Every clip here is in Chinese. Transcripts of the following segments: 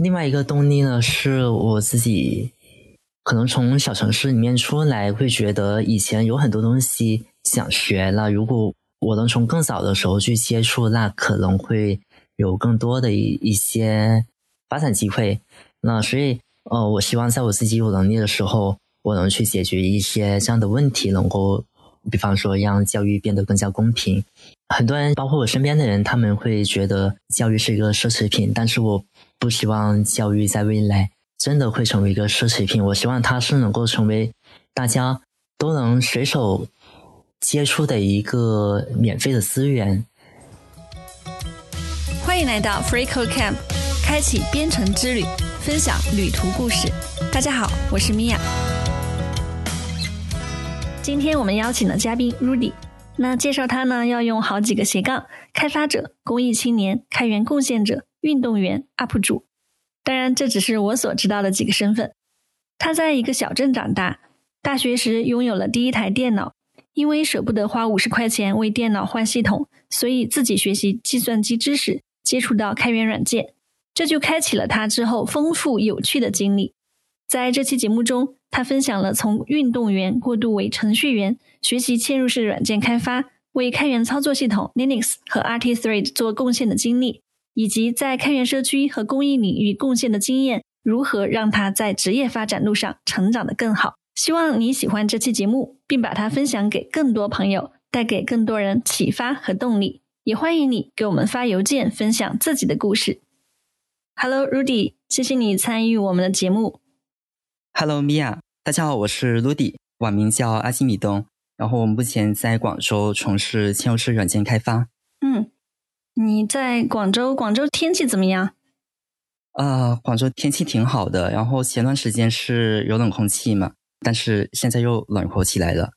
另外一个动力呢，是我自己可能从小城市里面出来，会觉得以前有很多东西想学了，如果我能从更早的时候去接触，那可能会有更多的一一些发展机会。那所以，呃，我希望在我自己有能力的时候，我能去解决一些这样的问题，能够，比方说让教育变得更加公平。很多人，包括我身边的人，他们会觉得教育是一个奢侈品，但是我不希望教育在未来真的会成为一个奢侈品。我希望它是能够成为大家都能随手接触的一个免费的资源。欢迎来到 Free Code Camp，开启编程之旅，分享旅途故事。大家好，我是米娅。今天我们邀请的嘉宾 Rudy。那介绍他呢，要用好几个斜杠：开发者、公益青年、开源贡献者、运动员、UP 主。当然，这只是我所知道的几个身份。他在一个小镇长大，大学时拥有了第一台电脑，因为舍不得花五十块钱为电脑换系统，所以自己学习计算机知识，接触到开源软件，这就开启了他之后丰富有趣的经历。在这期节目中，他分享了从运动员过渡为程序员。学习嵌入式软件开发，为开源操作系统 Linux 和 RT-Thread 做贡献的经历，以及在开源社区和公益领域贡献的经验，如何让他在职业发展路上成长得更好？希望你喜欢这期节目，并把它分享给更多朋友，带给更多人启发和动力。也欢迎你给我们发邮件分享自己的故事。Hello Rudy，谢谢你参与我们的节目。Hello Mia，大家好，我是 Rudy，网名叫阿基米东。然后我目前在广州从事嵌入式软件开发。嗯，你在广州？广州天气怎么样？啊，广州天气挺好的。然后前段时间是有冷空气嘛，但是现在又暖和起来了。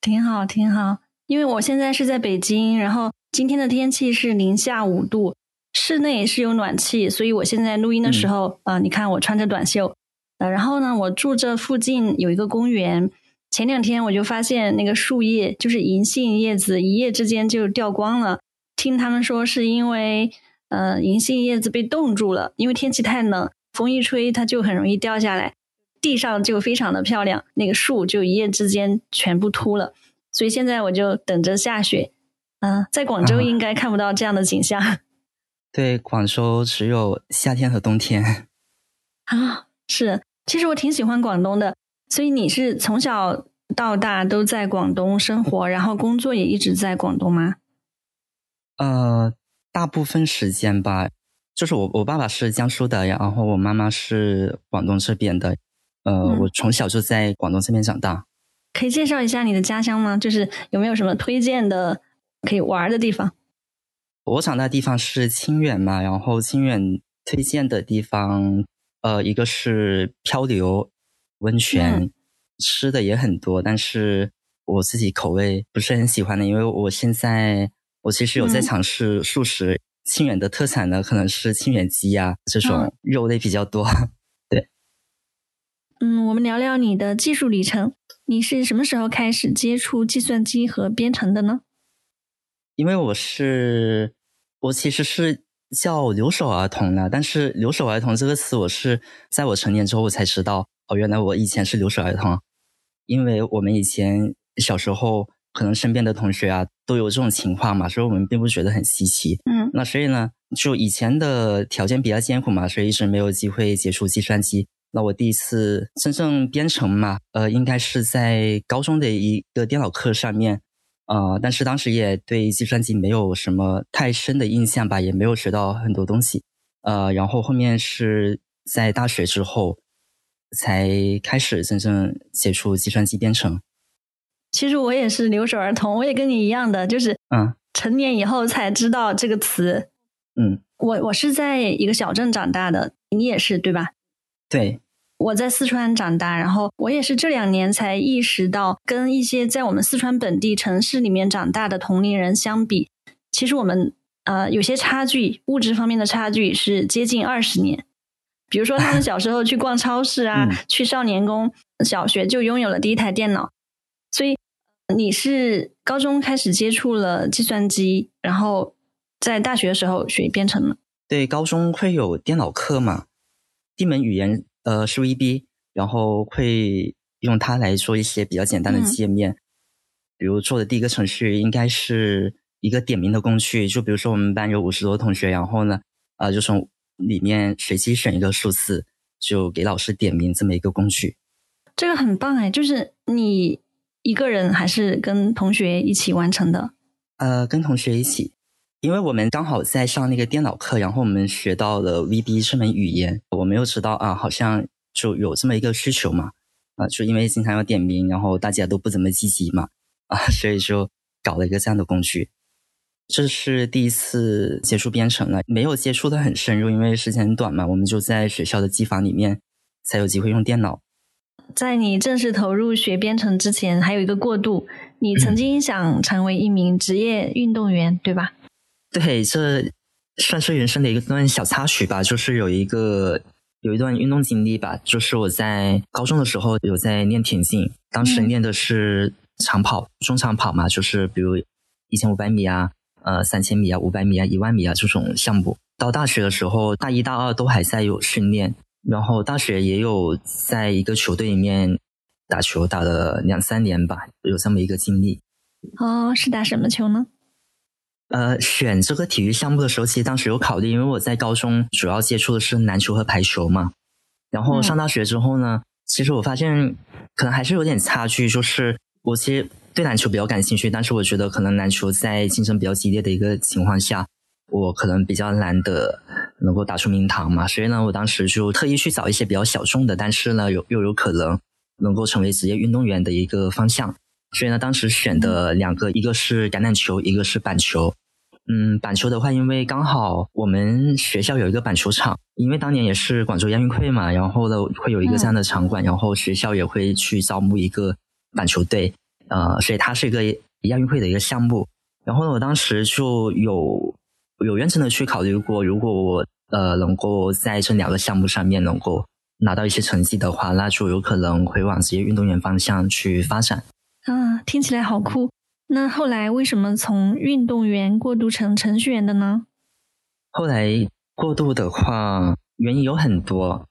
挺好，挺好。因为我现在是在北京，然后今天的天气是零下五度，室内是有暖气，所以我现在录音的时候，啊，你看我穿着短袖。呃，然后呢，我住这附近有一个公园。前两天我就发现那个树叶，就是银杏叶子，一夜之间就掉光了。听他们说是因为，呃，银杏叶子被冻住了，因为天气太冷，风一吹它就很容易掉下来，地上就非常的漂亮，那个树就一夜之间全部秃了。所以现在我就等着下雪。嗯，在广州应该看不到这样的景象。对，广州只有夏天和冬天。啊，是，其实我挺喜欢广东的。所以你是从小到大都在广东生活，然后工作也一直在广东吗？呃，大部分时间吧，就是我我爸爸是江苏的，然后我妈妈是广东这边的。呃，我从小就在广东这边长大。可以介绍一下你的家乡吗？就是有没有什么推荐的可以玩的地方？我长大的地方是清远嘛，然后清远推荐的地方，呃，一个是漂流。温泉吃的也很多，但是我自己口味不是很喜欢的，因为我现在我其实有在尝试素食。清远的特产呢，可能是清远鸡呀这种肉类比较多。对，嗯，我们聊聊你的技术里程。你是什么时候开始接触计算机和编程的呢？因为我是我其实是叫留守儿童的，但是留守儿童这个词，我是在我成年之后我才知道。哦，原来我以前是留守儿童，因为我们以前小时候可能身边的同学啊都有这种情况嘛，所以我们并不觉得很稀奇。嗯，那所以呢，就以前的条件比较艰苦嘛，所以一直没有机会接触计算机。那我第一次真正编程嘛，呃，应该是在高中的一个电脑课上面，呃，但是当时也对计算机没有什么太深的印象吧，也没有学到很多东西。呃，然后后面是在大学之后。才开始真正接触计算机编程。其实我也是留守儿童，我也跟你一样的，就是嗯，成年以后才知道这个词。嗯，我我是在一个小镇长大的，你也是对吧？对，我在四川长大，然后我也是这两年才意识到，跟一些在我们四川本地城市里面长大的同龄人相比，其实我们呃有些差距，物质方面的差距是接近二十年。比如说，他们小时候去逛超市啊，去少年宫，小学就拥有了第一台电脑。所以你是高中开始接触了计算机，然后在大学的时候学编程吗。对，高中会有电脑课嘛？一门语言呃是 VB，然后会用它来做一些比较简单的界面。比如做的第一个程序应该是一个点名的工具，就比如说我们班有五十多同学，然后呢，啊，就从里面随机选一个数字，就给老师点名这么一个工具。这个很棒哎，就是你一个人还是跟同学一起完成的？呃，跟同学一起，因为我们刚好在上那个电脑课，然后我们学到了 VB 这门语言，我没有知道啊，好像就有这么一个需求嘛，啊，就因为经常要点名，然后大家都不怎么积极嘛。啊，所以就搞了一个这样的工具。这是第一次接触编程了，没有接触的很深入，因为时间很短嘛。我们就在学校的机房里面才有机会用电脑。在你正式投入学编程之前，还有一个过渡。你曾经想成为一名职业运动员，对吧？对，这算是人生的一个段小插曲吧。就是有一个有一段运动经历吧，就是我在高中的时候有在练田径，当时练的是。长跑、中长跑嘛，就是比如一千五百米啊、呃三千米啊、五百米啊、一万米啊这种项目。到大学的时候，大一、大二都还在有训练，然后大学也有在一个球队里面打球，打了两三年吧，有这么一个经历。哦，是打什么球呢？呃，选这个体育项目的时候，其实当时有考虑，因为我在高中主要接触的是篮球和排球嘛。然后上大学之后呢，其实我发现可能还是有点差距，就是。我其实对篮球比较感兴趣，但是我觉得可能篮球在竞争比较激烈的一个情况下，我可能比较难得能够打出名堂嘛。所以呢，我当时就特意去找一些比较小众的，但是呢，有又有可能能够成为职业运动员的一个方向。所以呢，当时选的两个，一个是橄榄球，一个是板球。嗯，板球的话，因为刚好我们学校有一个板球场，因为当年也是广州亚运会嘛，然后呢会有一个这样的场馆，然后学校也会去招募一个。板球队，呃，所以它是一个亚运会的一个项目。然后呢，我当时就有有认真的去考虑过，如果我呃能够在这两个项目上面能够拿到一些成绩的话，那就有可能会往职业运动员方向去发展。啊，听起来好酷！那后来为什么从运动员过渡成程序员的呢？后来过渡的话，原因有很多。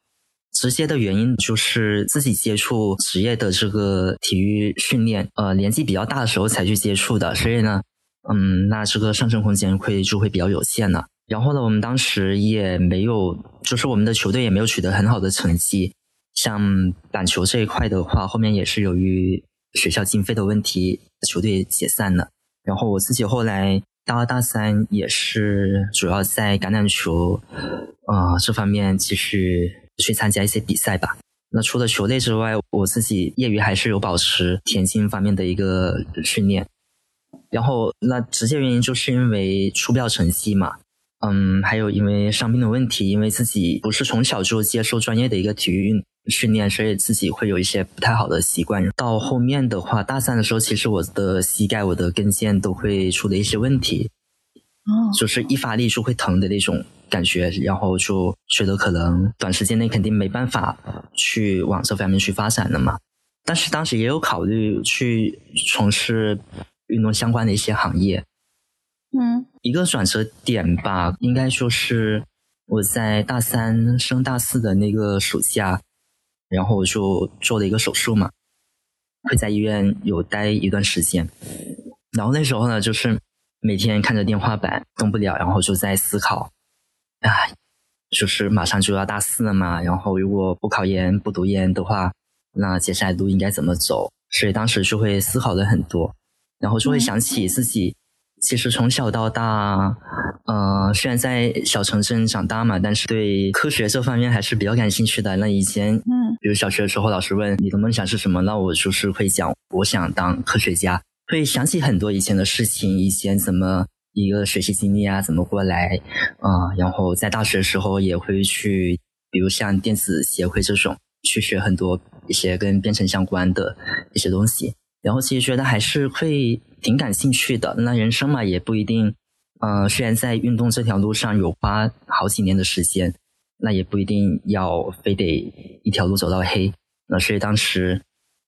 直接的原因就是自己接触职业的这个体育训练，呃，年纪比较大的时候才去接触的，所以呢，嗯，那这个上升空间会就会比较有限了。然后呢，我们当时也没有，就是我们的球队也没有取得很好的成绩。像板球这一块的话，后面也是由于学校经费的问题，球队解散了。然后我自己后来大二大三也是主要在橄榄球，啊这方面继续。去参加一些比赛吧。那除了球类之外，我自己业余还是有保持田径方面的一个训练。然后，那直接原因就是因为出不了成绩嘛。嗯，还有因为伤病的问题，因为自己不是从小就接受专业的一个体育运训练，所以自己会有一些不太好的习惯。到后面的话，大三的时候，其实我的膝盖、我的跟腱都会出了一些问题。哦，就是一发力就会疼的那种感觉，然后就觉得可能短时间内肯定没办法去往这方面去发展的嘛。但是当时也有考虑去从事运动相关的一些行业。嗯，一个转折点吧，应该说是我在大三升大四的那个暑假，然后我就做了一个手术嘛，会在医院有待一段时间。然后那时候呢，就是。每天看着天花板动不了，然后就在思考，啊，就是马上就要大四了嘛，然后如果不考研不读研的话，那接下来路应该怎么走？所以当时就会思考的很多，然后就会想起自己其实从小到大，呃，虽然在小城镇长大嘛，但是对科学这方面还是比较感兴趣的。那以前，嗯，比如小学的时候，老师问你的梦想是什么，那我就是会讲我想当科学家。会想起很多以前的事情，以前怎么一个学习经历啊，怎么过来啊？然后在大学的时候也会去，比如像电子协会这种，去学很多一些跟编程相关的一些东西。然后其实觉得还是会挺感兴趣的。那人生嘛，也不一定，嗯，虽然在运动这条路上有花好几年的时间，那也不一定要非得一条路走到黑。那所以当时。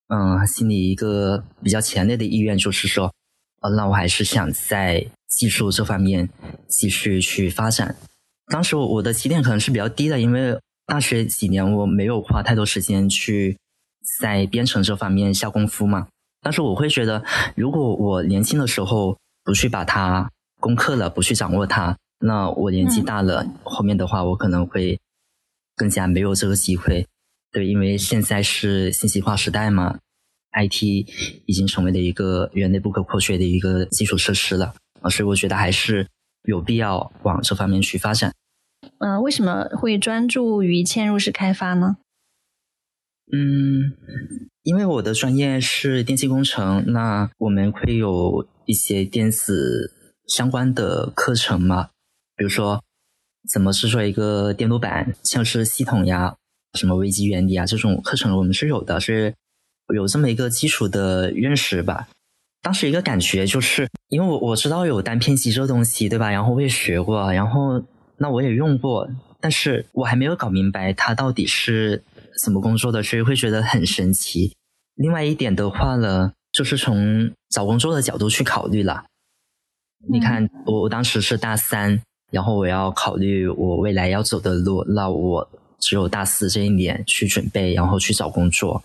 嗯，心里一个比较强烈的意愿就是说，呃，那我还是想在技术这方面继续去发展。当时我我的起点可能是比较低的，因为大学几年我没有花太多时间去在编程这方面下功夫嘛。但是我会觉得，如果我年轻的时候不去把它攻克了，不去掌握它，那我年纪大了，后面的话我可能会更加没有这个机会。对，因为现在是信息化时代嘛，IT 已经成为了一个人类不可或缺的一个基础设施了啊，所以我觉得还是有必要往这方面去发展。嗯，为什么会专注于嵌入式开发呢？嗯，因为我的专业是电气工程，那我们会有一些电子相关的课程嘛，比如说怎么制作一个电路板、像是系统呀、什么微机原理啊这种课程，我们是有的，是有这么一个基础的认识吧。当时一个感觉就是，因为我我知道有单片机这东西，对吧？然后我也学过，然后。那我也用过，但是我还没有搞明白它到底是怎么工作的，所以会觉得很神奇。另外一点的话呢，就是从找工作的角度去考虑了。你看，我我当时是大三，然后我要考虑我未来要走的路，那我只有大四这一年去准备，然后去找工作。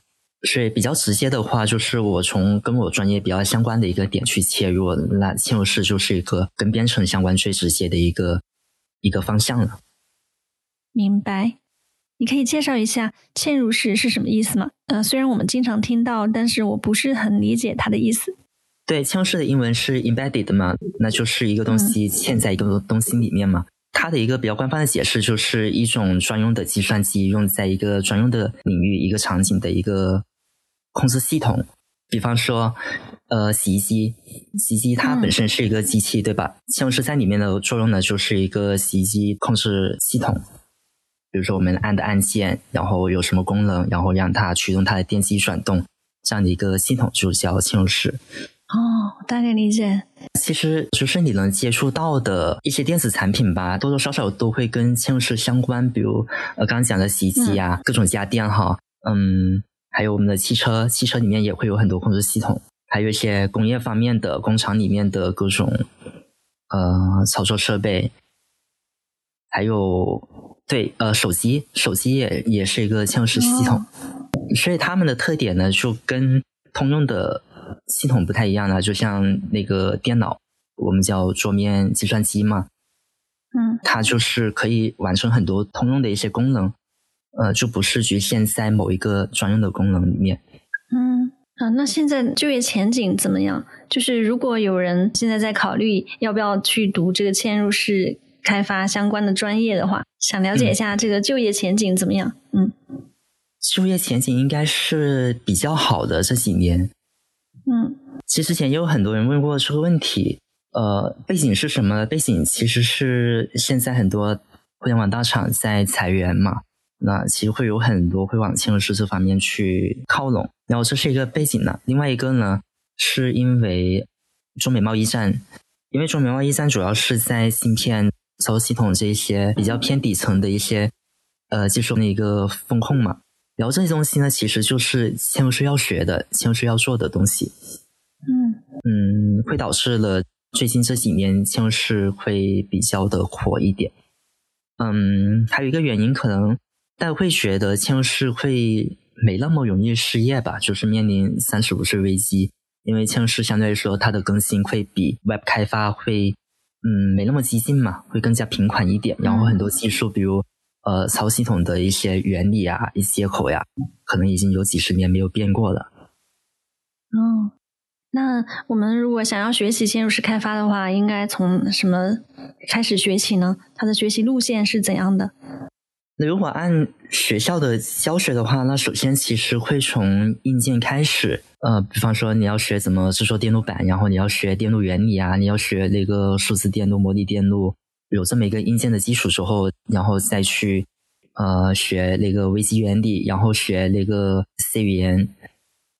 所以比较直接的话，就是我从跟我专业比较相关的一个点去切入，那嵌入式就是一个跟编程相关最直接的一个。一个方向了，明白？你可以介绍一下嵌入式是什么意思吗？呃，虽然我们经常听到，但是我不是很理解它的意思。对，嵌入式的英文是 embedded 嘛，那就是一个东西嵌在一个东西里面嘛。它的一个比较官方的解释，就是一种专用的计算机用在一个专用的领域、一个场景的一个控制系统，比方说。呃，洗衣机，洗衣机它本身是一个机器，对吧？嵌入式在里面的作用呢，就是一个洗衣机控制系统。比如说，我们按的按键，然后有什么功能，然后让它驱动它的电机转动，这样的一个系统就叫嵌入式。哦，大概理解。其实就是你能接触到的一些电子产品吧，多多少少都会跟嵌入式相关。比如呃，刚刚讲的洗衣机啊，各种家电哈，嗯，还有我们的汽车，汽车里面也会有很多控制系统。还有一些工业方面的工厂里面的各种呃操作设备，还有对呃手机，手机也也是一个嵌入式系统，所以它们的特点呢就跟通用的系统不太一样了。就像那个电脑，我们叫桌面计算机嘛，嗯，它就是可以完成很多通用的一些功能，呃，就不是局限在某一个专用的功能里面，嗯。啊，那现在就业前景怎么样？就是如果有人现在在考虑要不要去读这个嵌入式开发相关的专业的话，想了解一下这个就业前景怎么样？嗯，就业前景应该是比较好的这几年。嗯，其实之前也有很多人问过这个问题。呃，背景是什么？背景其实是现在很多互联网大厂在裁员嘛。那其实会有很多会往嵌入式这方面去靠拢，然后这是一个背景呢。另外一个呢，是因为中美贸易战，因为中美贸易战主要是在芯片、操作系统这一些比较偏底层的一些呃技术的一个风控嘛。然后这些东西呢，其实就是嵌入式要学的、嵌入式要做的东西。嗯嗯，会导致了最近这几年嵌入式会比较的火一点。嗯，还有一个原因可能。大家会觉得嵌入式会没那么容易失业吧？就是面临三十五岁危机，因为嵌入式相对来说它的更新会比 Web 开发会嗯没那么激进嘛，会更加平缓一点。然后很多技术，比如呃操系统的一些原理啊、一些接口呀，可能已经有几十年没有变过了。哦，那我们如果想要学习嵌入式开发的话，应该从什么开始学起呢？它的学习路线是怎样的？那如果按学校的教学的话，那首先其实会从硬件开始，呃，比方说你要学怎么制作电路板，然后你要学电路原理啊，你要学那个数字电路、模拟电路，有这么一个硬件的基础之后，然后再去呃学那个微机原理，然后学那个 C 语言，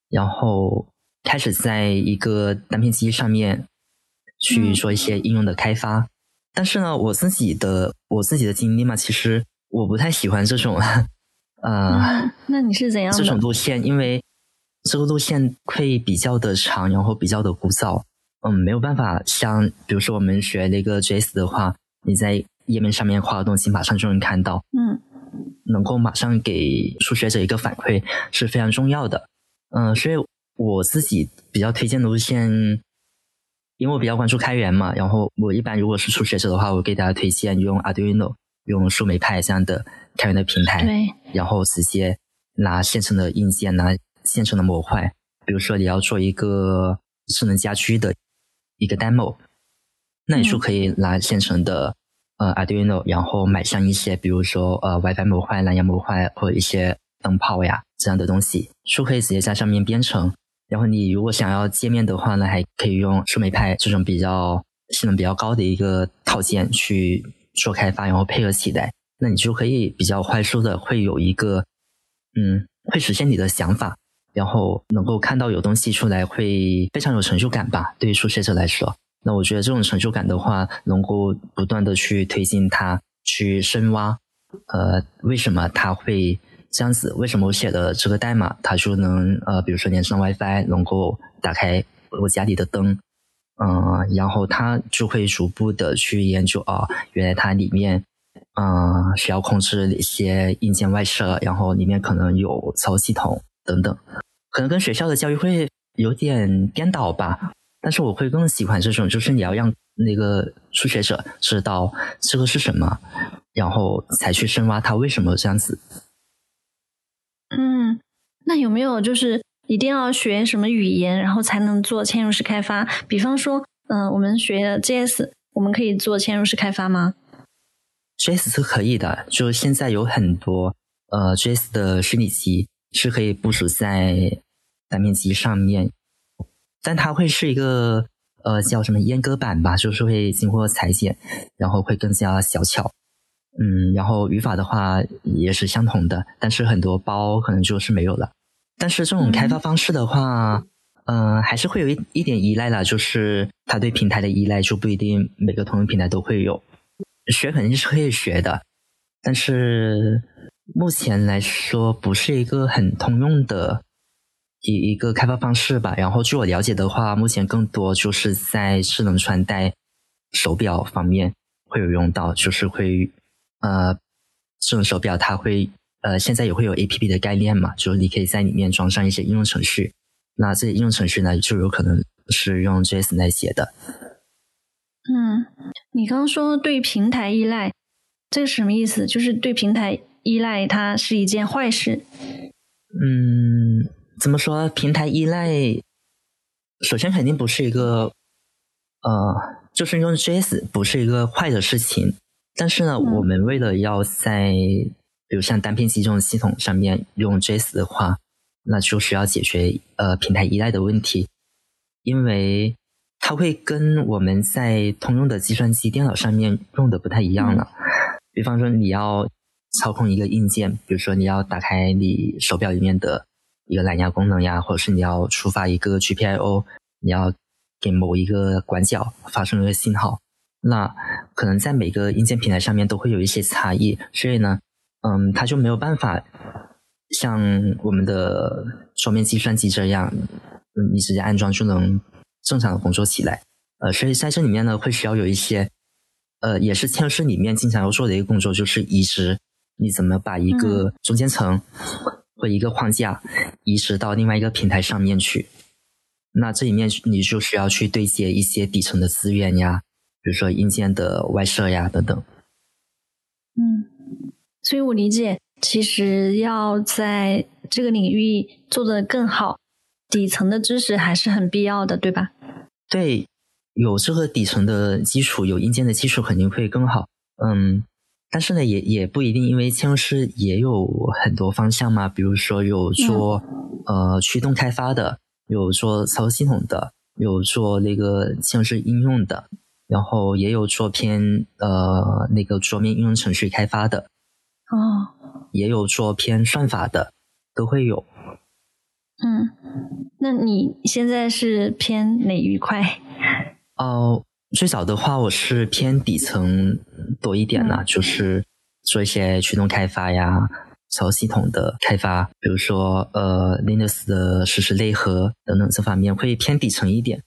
然后开始在一个单片机上面去做一些应用的开发。但是呢，我自己的我自己的经历嘛，其实。我不太喜欢这种，呃，那你是怎样这种路线？因为这个路线会比较的长，然后比较的枯燥，嗯，没有办法像比如说我们学那个 JS 的话，你在页面上面画的东西马上就能看到，嗯，能够马上给初学者一个反馈是非常重要的。嗯，所以我自己比较推荐的路线，因为我比较关注开源嘛，然后我一般如果是初学者的话，我给大家推荐用 Arduino、用树莓派这样的开源的平台，对，然后直接拿现成的硬件，拿现成的模块，比如说你要做一个智能家居的一个 demo，那你就可以拿现成的。呃，Arduino，然后买上一些，比如说呃，WiFi 模块、蓝牙模块或者一些灯泡呀这样的东西，就可以直接在上面编程。然后你如果想要界面的话呢，还可以用树莓派这种比较性能比较高的一个套件去做开发，然后配合起来，那你就可以比较快速的会有一个嗯，会实现你的想法，然后能够看到有东西出来，会非常有成就感吧？对于初学者来说。那我觉得这种成就感的话，能够不断的去推进它，去深挖，呃，为什么它会这样子？为什么我写的这个代码，它就能呃，比如说连上 WiFi，能够打开我家里的灯，嗯，然后他就会逐步的去研究啊，原来它里面嗯需要控制哪些硬件外设，然后里面可能有操作系统等等，可能跟学校的教育会有点颠倒吧。但是我会更喜欢这种，就是你要让那个初学者知道这个是什么，然后才去深挖它为什么这样子。嗯，那有没有就是一定要学什么语言，然后才能做嵌入式开发？比方说，嗯，我们学 JS，我们可以做嵌入式开发吗？JS 是可以的，就现在有很多呃 JS 的虚拟机是可以部署在单面机上面。但它会是一个呃叫什么阉割版吧，就是会经过裁剪，然后会更加小巧。嗯，然后语法的话也是相同的，但是很多包可能就是没有了。但是这种开发方式的话，嗯，还是会有一一点依赖啦，就是它对平台的依赖就不一定每个通用平台都会有。学肯定是可以学的，但是目前来说不是一个很通用的。一一个开发方式吧，然后据我了解的话，目前更多就是在智能穿戴手表方面会有用到，就是会呃智能手表它会呃现在也会有 A P P 的概念嘛，就是你可以在里面装上一些应用程序，那这些应用程序呢就有可能是用 J S 来写的。嗯，你刚刚说对平台依赖，这个什么意思？就是对平台依赖它是一件坏事？嗯。怎么说？平台依赖，首先肯定不是一个，呃，就是用 JS 不是一个坏的事情。但是呢，我们为了要在，比如像单片机这种系统上面用 JS 的话，那就需要解决呃平台依赖的问题，因为它会跟我们在通用的计算机电脑上面用的不太一样了。比方说，你要操控一个硬件，比如说你要打开你手表里面的。一个蓝牙功能呀，或者是你要触发一个 GPIO，你要给某一个管角发送一个信号，那可能在每个硬件平台上面都会有一些差异，所以呢，嗯，它就没有办法像我们的桌面计算机这样，嗯，你直接安装就能正常的工作起来，呃，所以在这里面呢，会需要有一些，呃，也是嵌入式里面经常要做的一个工作，就是移植，你怎么把一个中间层。或一个框架移植到另外一个平台上面去，那这里面你就需要去对接一些底层的资源呀，比如说硬件的外设呀等等。嗯，所以我理解，其实要在这个领域做得更好，底层的知识还是很必要的，对吧？对，有这个底层的基础，有硬件的基础肯定会更好。嗯。但是呢，也也不一定，因为嵌入式也有很多方向嘛。比如说有做呃驱动开发的，有做操作系统的，有做那个嵌入式应用的，然后也有做偏呃那个桌面应用程序开发的。哦，也有做偏算法的，都会有。嗯，那你现在是偏哪一块？哦。最早的话，我是偏底层多一点呢，就是做一些驱动开发呀、操作系统的开发，比如说呃 Linux 的实时内核等等这方面会偏底层一点。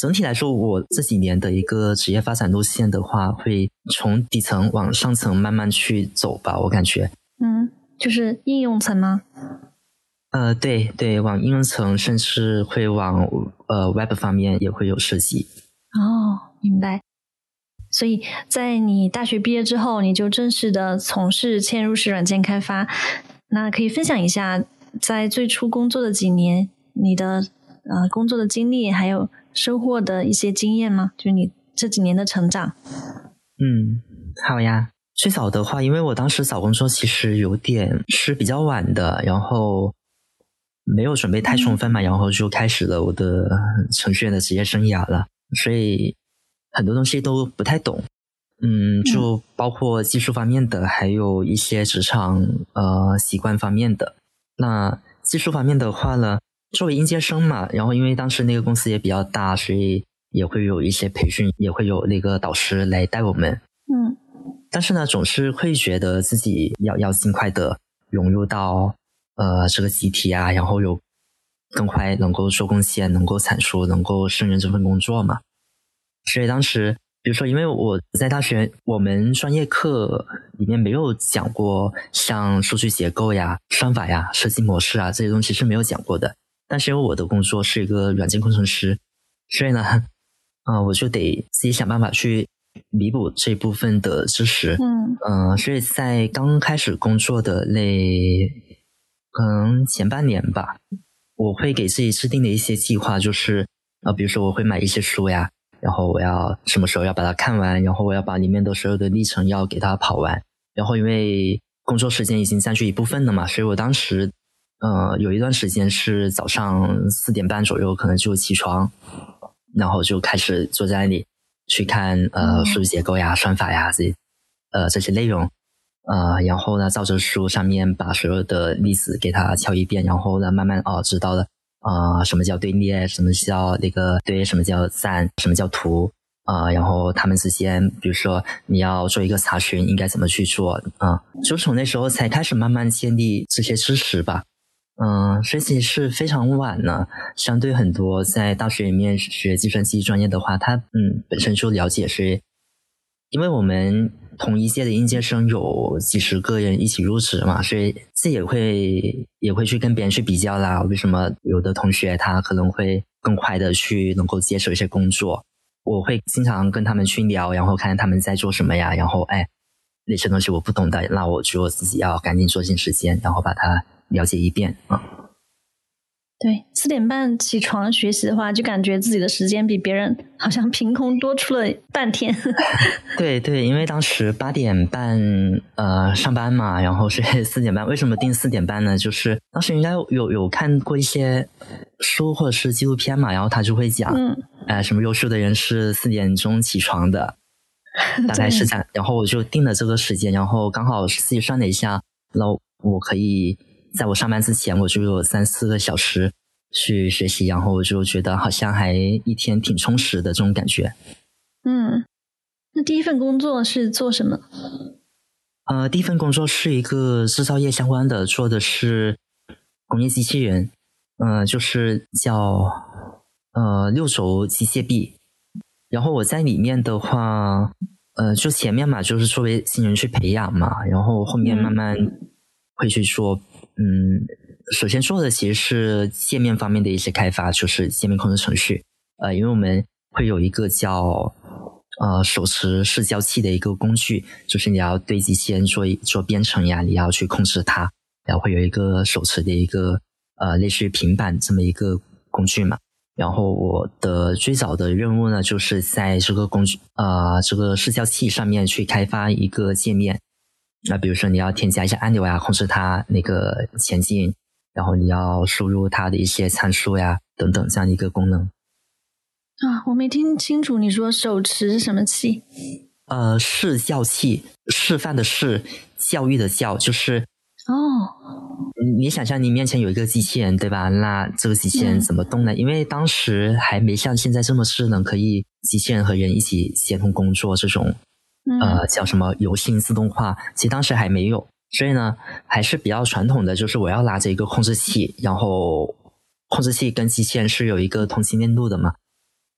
整体来说，我这几年的一个职业发展路线的话，会从底层往上层慢慢去走吧。我感觉嗯，就是应用层吗？呃，对对，往应用层，甚至会往呃 Web 方面也会有涉及。哦，明白。所以在你大学毕业之后，你就正式的从事嵌入式软件开发。那可以分享一下，在最初工作的几年，你的呃工作的经历，还有收获的一些经验吗？就你这几年的成长。嗯，好呀。最早的话，因为我当时找工作其实有点是比较晚的，然后没有准备太充分嘛，然后就开始了我的程序员的职业生涯了，所以很多东西都不太懂。嗯，就包括技术方面的，还有一些职场呃习惯方面的。那技术方面的话呢，作为应届生嘛，然后因为当时那个公司也比较大，所以也会有一些培训，也会有那个导师来带我们。嗯，但是呢，总是会觉得自己要要尽快的融入到呃这个集体啊，然后有更快能够做贡献，能够产出，能够胜任这份工作嘛。所以当时。比如说，因为我在大学，我们专业课里面没有讲过像数据结构呀、算法呀、设计模式啊这些东西是没有讲过的。但是因为我的工作是一个软件工程师，所以呢，啊，我就得自己想办法去弥补这部分的知识。嗯嗯，所以在刚开始工作的那可能前半年吧，我会给自己制定的一些计划，就是啊，比如说我会买一些书呀。然后我要什么时候要把它看完？然后我要把里面的所有的历程要给它跑完。然后因为工作时间已经占据一部分了嘛，所以我当时，呃，有一段时间是早上四点半左右可能就起床，然后就开始坐在那里去看呃数据结构呀、算法呀这呃这些内容，呃，然后呢照着书上面把所有的例子给它敲一遍，然后呢慢慢哦知道了。啊，什么叫队列？什么叫那个堆？什么叫站？什么叫图？啊，然后他们之间，比如说你要做一个查询，应该怎么去做？啊，就从那时候才开始慢慢建立这些知识吧。嗯，学习是非常晚了。相对很多在大学里面学计算机专业的话，他嗯本身就了解，是因为我们。同一届的应届生有几十个人一起入职嘛，所以这也会也会去跟别人去比较啦。为什么有的同学他可能会更快的去能够接手一些工作？我会经常跟他们去聊，然后看他们在做什么呀。然后哎，那些东西我不懂的，那我就自己要赶紧抓紧时间，然后把它了解一遍啊。对，四点半起床学习的话，就感觉自己的时间比别人好像凭空多出了半天。对对，因为当时八点半呃上班嘛，然后是 四点半。为什么定四点半呢？就是当时应该有有看过一些书或者是纪录片嘛，然后他就会讲，嗯哎，什么优秀的人是四点钟起床的，大概是这样。然后我就定了这个时间，然后刚好自己算了一下，那我可以。在我上班之前，我就有三四个小时去学习，然后我就觉得好像还一天挺充实的这种感觉。嗯，那第一份工作是做什么？呃，第一份工作是一个制造业相关的，做的是工业机器人，呃，就是叫呃六轴机械臂。然后我在里面的话，呃，就前面嘛，就是作为新人去培养嘛，然后后面慢慢会去做。嗯，首先做的其实是界面方面的一些开发，就是界面控制程序。呃，因为我们会有一个叫呃手持式交器的一个工具，就是你要对机器人做做编程呀，你要去控制它，然后会有一个手持的一个呃类似于平板这么一个工具嘛。然后我的最早的任务呢，就是在这个工具呃这个式交器上面去开发一个界面。那比如说你要添加一些按钮呀，控制它那个前进，然后你要输入它的一些参数呀，等等这样的一个功能。啊，我没听清楚，你说手持什么器？呃，示教器，示范的示，教育的教，就是哦。你想象你面前有一个机器人，对吧？那这个机器人怎么动呢？因为当时还没像现在这么智能，可以机器人和人一起协同工作这种。呃，叫什么游戏自动化？其实当时还没有，所以呢，还是比较传统的，就是我要拿着一个控制器，然后控制器跟机器人是有一个通信链路的嘛。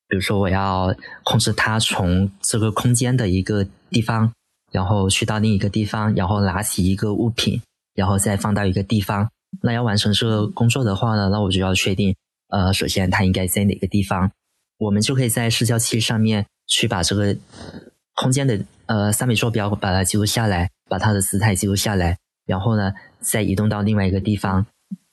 比如说，我要控制它从这个空间的一个地方，然后去到另一个地方，然后拿起一个物品，然后再放到一个地方。那要完成这个工作的话呢，那我就要确定，呃，首先它应该在哪个地方，我们就可以在视焦器上面去把这个空间的呃三维坐标把它记录下来，把它的姿态记录下来，然后呢再移动到另外一个地方，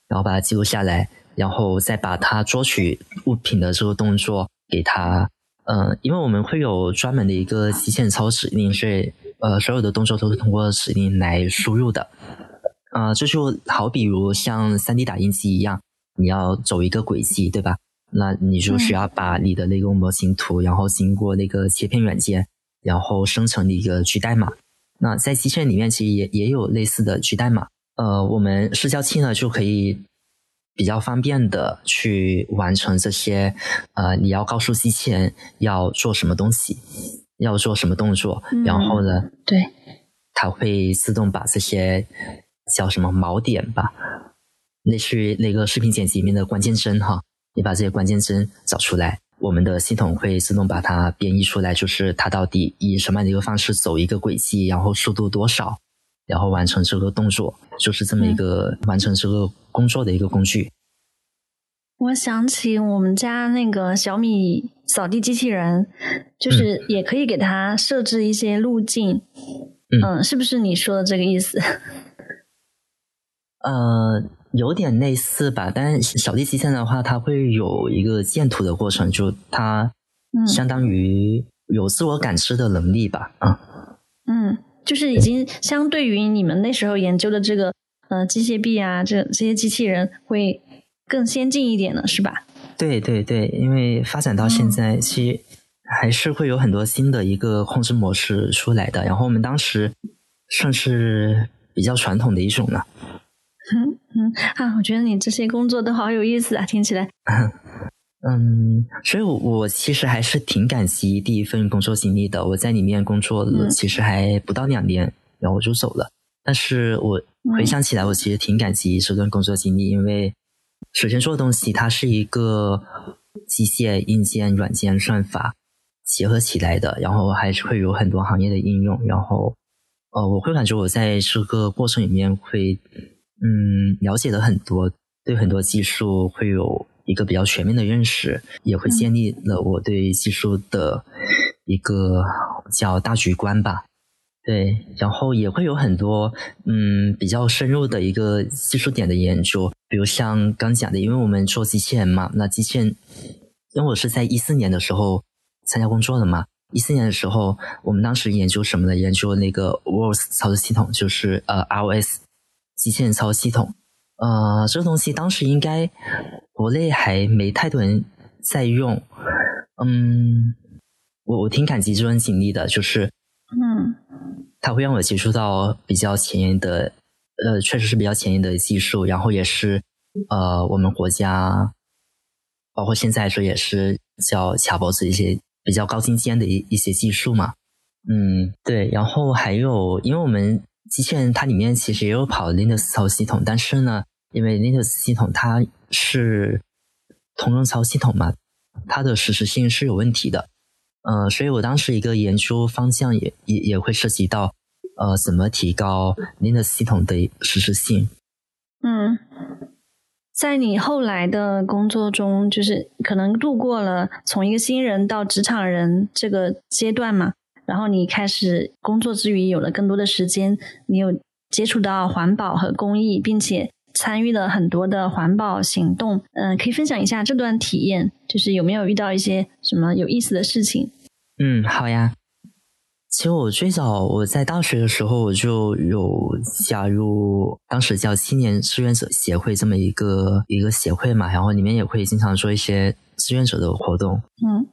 然后把它记录下来，然后再把它捉取物品的这个动作给它。嗯，因为我们会有专门的一个机械操指令，所以呃，所有的动作都是通过指令来输入的。啊，这就好比如像三 D 打印机一样，你要走一个轨迹，对吧？那你就需要把你的那个模型图，然后经过那个切片软件，然后生成的一个局代码。那在机器人里面，其实也也有类似的局代码。呃，我们视交器呢就可以。比较方便的去完成这些，呃，你要告诉机器人要做什么东西，要做什么动作，然后呢，对，它会自动把这些叫什么锚点吧，类似于那个视频剪辑里面的关键帧哈，你把这些关键帧找出来，我们的系统会自动把它编译出来，就是它到底以什么样的一个方式走一个轨迹，然后速度多少。然后完成这个动作，就是这么一个完成这个工作的一个工具。我想起我们家那个小米扫地机器人，就是也可以给它设置一些路径。嗯，是不是你说的这个意思？呃，有点类似吧。但是小地机器人的话，它会有一个建图的过程，就它相当于有自我感知的能力吧。啊，嗯。就是已经相对于你们那时候研究的这个呃机械臂啊，这这些机器人会更先进一点了，是吧？对对对，因为发展到现在，其实还是会有很多新的一个控制模式出来的。然后我们当时算是比较传统的一种了。嗯嗯啊，我觉得你这些工作都好有意思啊，听起来。嗯，所以，我我其实还是挺感激第一份工作经历的。我在里面工作了，其实还不到两年，然后我就走了。但是我回想起来，我其实挺感激这段工作经历，因为首先做的东西它是一个机械、硬件、软件、算法结合起来的，然后还是会有很多行业的应用。然后，呃，我会感觉我在这个过程里面会，嗯，了解了很多，对很多技术会有。一个比较全面的认识，也会建立了我对技术的一个叫大局观吧。对，然后也会有很多嗯比较深入的一个技术点的研究，比如像刚讲的，因为我们做机器人嘛，那机器人，因为我是在一四年的时候参加工作的嘛，一四年的时候，我们当时研究什么呢？研究那个 WOS 操作系统，就是呃 ROS 机器人操作系统。呃，这个东西当时应该国内还没太多人在用，嗯，我我挺感激这段经历的，就是，嗯，它会让我接触到比较前沿的，呃，确实是比较前沿的技术，然后也是呃，我们国家，包括现在说也是叫卡脖子一些比较高精尖的一一些技术嘛，嗯，对，然后还有，因为我们机器人它里面其实也有跑 Linux 操作系统，但是呢。因为 Linux 系统它是通用操系统嘛，它的实时性是有问题的，呃，所以我当时一个研究方向也也也会涉及到，呃，怎么提高 Linux 系统的实时性。嗯，在你后来的工作中，就是可能度过了从一个新人到职场人这个阶段嘛，然后你开始工作之余有了更多的时间，你有接触到环保和公益，并且。参与了很多的环保行动，嗯，可以分享一下这段体验，就是有没有遇到一些什么有意思的事情？嗯，好呀。其实我最早我在大学的时候，我就有加入当时叫青年志愿者协会这么一个一个协会嘛，然后里面也会经常做一些志愿者的活动。嗯，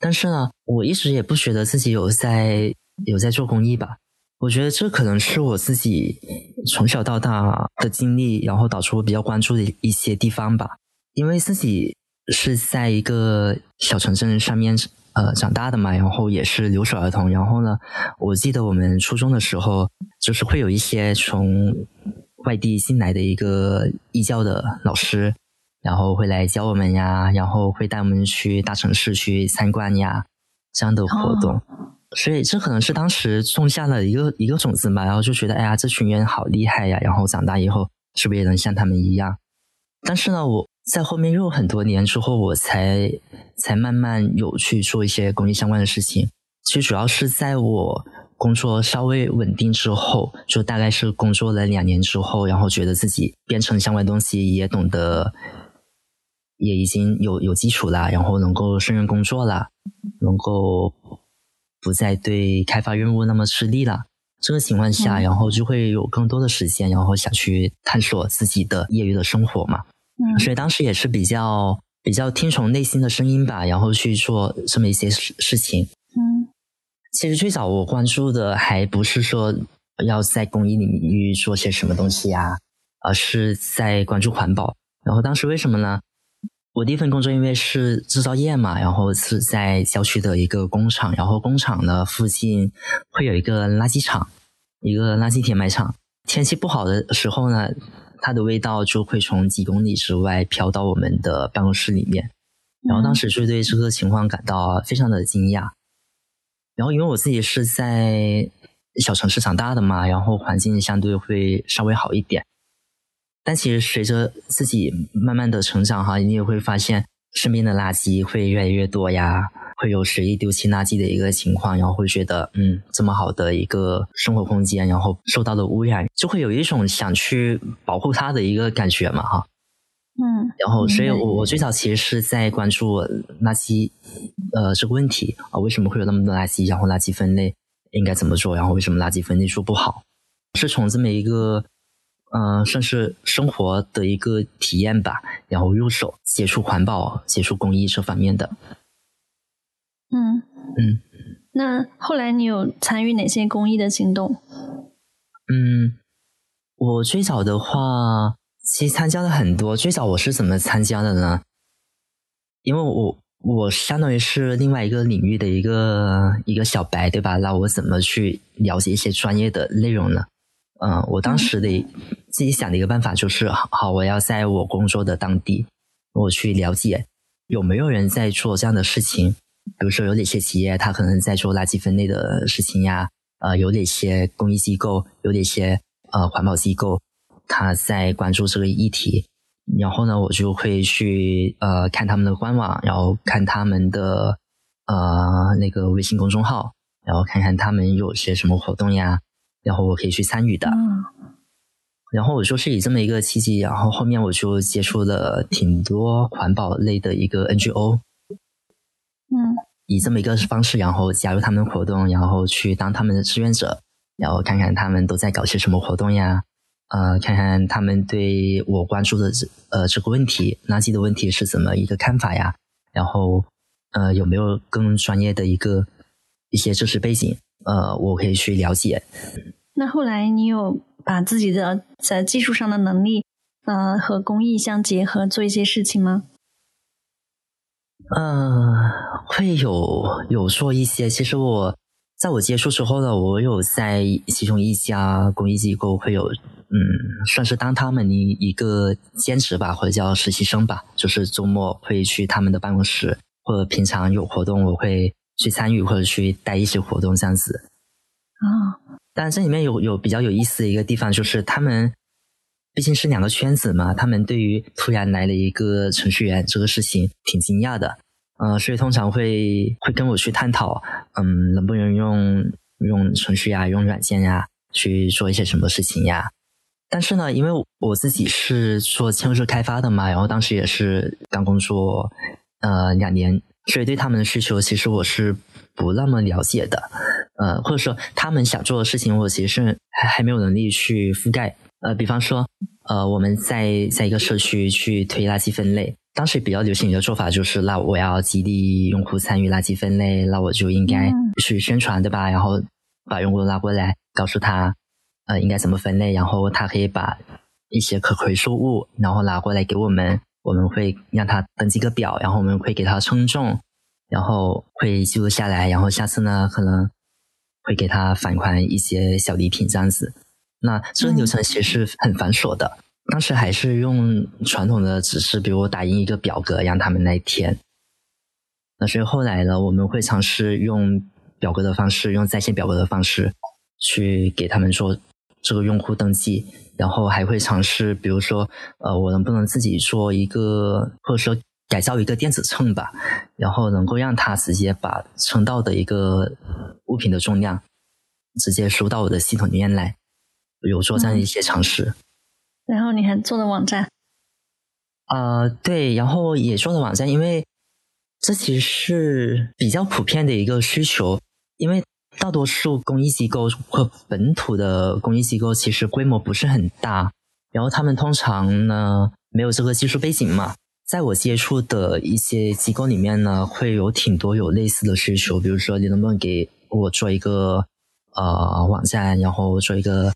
但是呢，我一直也不觉得自己有在有在做公益吧。我觉得这可能是我自己从小到大的经历，然后导致我比较关注的一些地方吧。因为自己是在一个小城镇上面呃长大的嘛，然后也是留守儿童。然后呢，我记得我们初中的时候，就是会有一些从外地进来的一个义教的老师，然后会来教我们呀，然后会带我们去大城市去参观呀，这样的活动。所以这可能是当时种下了一个一个种子吧，然后就觉得哎呀，这群人好厉害呀，然后长大以后是不是也能像他们一样？但是呢，我在后面又很多年之后，我才才慢慢有去做一些公益相关的事情。其实主要是在我工作稍微稳定之后，就大概是工作了两年之后，然后觉得自己编程相关东西也懂得，也已经有有基础了，然后能够胜任工作了，能够。不再对开发任务那么吃力了，这个情况下，然后就会有更多的时间，然后想去探索自己的业余的生活嘛。嗯，所以当时也是比较比较听从内心的声音吧，然后去做这么一些事事情。嗯，其实最早我关注的还不是说要在公益领域做些什么东西呀，而是在关注环保。然后当时为什么呢？我第一份工作因为是制造业嘛，然后是在郊区的一个工厂，然后工厂呢附近会有一个垃圾场，一个垃圾填埋场。天气不好的时候呢，它的味道就会从几公里之外飘到我们的办公室里面。然后当时就对这个情况感到非常的惊讶。然后因为我自己是在小城市长大的嘛，然后环境相对会稍微好一点。但其实随着自己慢慢的成长哈，你也会发现身边的垃圾会越来越多呀，会有随意丢弃垃圾的一个情况，然后会觉得嗯，这么好的一个生活空间，然后受到了污染，就会有一种想去保护它的一个感觉嘛哈。嗯，然后所以我我最早其实是在关注垃圾呃这个问题啊，为什么会有那么多垃圾？然后垃圾分类应该怎么做？然后为什么垃圾分类做不好？是从这么一个。嗯，算是生活的一个体验吧，然后入手接触环保、接触公益这方面的。嗯嗯，那后来你有参与哪些公益的行动？嗯，我最早的话，其实参加了很多。最早我是怎么参加的呢？因为我我相当于是另外一个领域的一个一个小白，对吧？那我怎么去了解一些专业的内容呢？嗯，我当时的自己想的一个办法就是，好，我要在我工作的当地，我去了解有没有人在做这样的事情。比如说，有哪些企业他可能在做垃圾分类的事情呀？呃，有哪些公益机构，有哪些呃环保机构，他在关注这个议题。然后呢，我就会去呃看他们的官网，然后看他们的呃那个微信公众号，然后看看他们有些什么活动呀。然后我可以去参与的，然后我就是以这么一个契机，然后后面我就接触了挺多环保类的一个 NGO，嗯，以这么一个方式，然后加入他们的活动，然后去当他们的志愿者，然后看看他们都在搞些什么活动呀，呃，看看他们对我关注的这呃这个问题垃圾的问题是怎么一个看法呀，然后呃有没有更专业的一个一些知识背景。呃，我可以去了解。那后来你有把自己的在技术上的能力，呃，和公益相结合，做一些事情吗？嗯，会有有做一些。其实我在我接触之后呢，我有在其中一家公益机构会有，嗯，算是当他们的一个兼职吧，或者叫实习生吧。就是周末会去他们的办公室，或者平常有活动，我会。去参与或者去带一些活动这样子啊，但这里面有有比较有意思的一个地方，就是他们毕竟是两个圈子嘛，他们对于突然来了一个程序员这个事情挺惊讶的，呃，所以通常会会跟我去探讨，嗯，能不能用用程序呀，用软件呀去做一些什么事情呀？但是呢，因为我自己是做嵌入式开发的嘛，然后当时也是刚工作呃两年。所以对他们的需求，其实我是不那么了解的，呃，或者说他们想做的事情，我其实是还还没有能力去覆盖。呃，比方说，呃，我们在在一个社区去推垃圾分类，当时比较流行的做法就是，那我要激励用户参与垃圾分类，那我就应该去宣传，对吧？然后把用户拉过来，告诉他，呃，应该怎么分类，然后他可以把一些可回收物，然后拿过来给我们。我们会让他登记个表，然后我们会给他称重，然后会记录下来，然后下次呢可能会给他返还一些小礼品这样子。那这个流程其实是很繁琐的，当时还是用传统的指示，比如打印一个表格让他们来填。那所以后来呢，我们会尝试用表格的方式，用在线表格的方式去给他们做这个用户登记，然后还会尝试，比如说，呃，我能不能自己做一个，或者说改造一个电子秤吧，然后能够让它直接把称到的一个物品的重量直接输到我的系统里面来，有做这样一些尝试。然后你还做了网站？呃，对，然后也做了网站，因为这其实是比较普遍的一个需求，因为大多数公益机构或本土的公益机构其实规模不是很大，然后他们通常呢没有这个技术背景嘛。在我接触的一些机构里面呢，会有挺多有类似的需求，比如说你能不能给我做一个呃网站，然后做一个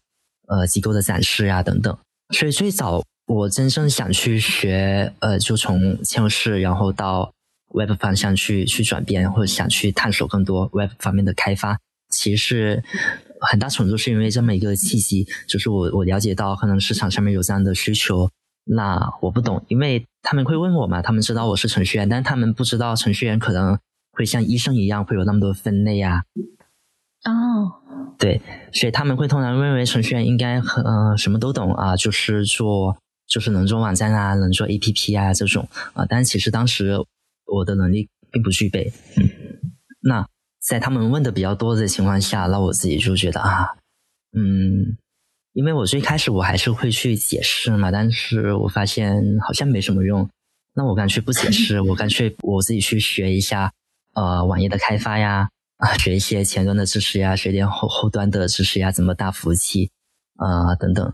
呃机构的展示啊等等。所以最早我真正想去学，呃，就从嵌入式，然后到 Web 方向去去转变，或者想去探索更多 Web 方面的开发，其实很大程度是因为这么一个契机，就是我我了解到可能市场上面有这样的需求。那我不懂，因为他们会问我嘛，他们知道我是程序员，但他们不知道程序员可能会像医生一样会有那么多分类啊。哦，对，所以他们会通常认为程序员应该很呃什么都懂啊，就是做就是能做网站啊，能做 APP 啊这种啊，但其实当时我的能力并不具备。嗯，那在他们问的比较多的情况下，那我自己就觉得啊，嗯。因为我最开始我还是会去解释嘛，但是我发现好像没什么用，那我干脆不解释，我干脆我自己去学一下，呃，网页的开发呀，啊，学一些前端的知识呀，学点后后端的知识呀，怎么搭服务器啊等等。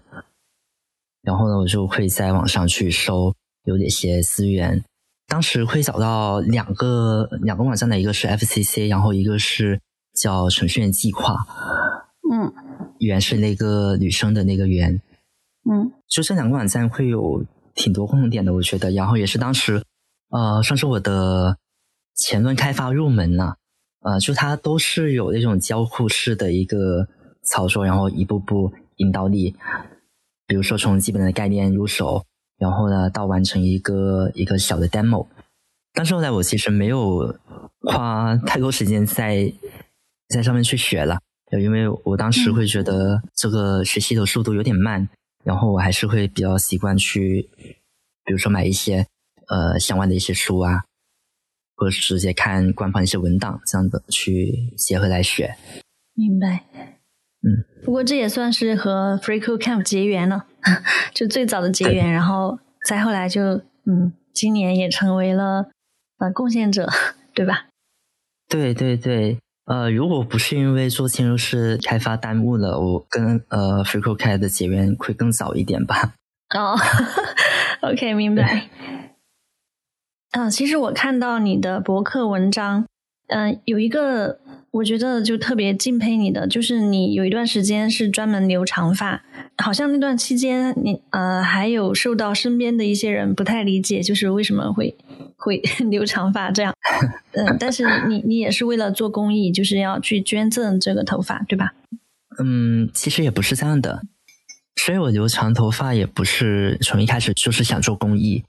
然后呢，我就会在网上去搜有哪些资源，当时会找到两个两个网站的，一个是 FCC，然后一个是叫程序员计划。嗯，原是那个女生的那个圆，嗯，就这两个网站会有挺多共同点的，我觉得。然后也是当时，呃，算是我的前端开发入门了，呃，就它都是有那种交互式的一个操作，然后一步步引导你，比如说从基本的概念入手，然后呢到完成一个一个小的 demo。但是后来我其实没有花太多时间在在上面去学了。因为我当时会觉得这个学习的速度有点慢，然后我还是会比较习惯去，比如说买一些呃相关的一些书啊，或者直接看官方一些文档这样的去结合来学。明白。嗯。不过这也算是和 FreeCodeCamp 结缘了，就最早的结缘，然后再后来就嗯，今年也成为了呃贡献者，对吧？对对对。呃，如果不是因为做嵌入式开发耽误了，我跟呃 FreeCodeCamp 的结缘会更早一点吧。哦，OK，明白。啊，其实我看到你的博客文章，嗯，有一个我觉得就特别敬佩你的，就是你有一段时间是专门留长发，好像那段期间你呃还有受到身边的一些人不太理解，就是为什么会。会 留长发这样，嗯，但是你你也是为了做公益，就是要去捐赠这个头发，对吧？嗯，其实也不是这样的，所以我留长头发也不是从一开始就是想做公益。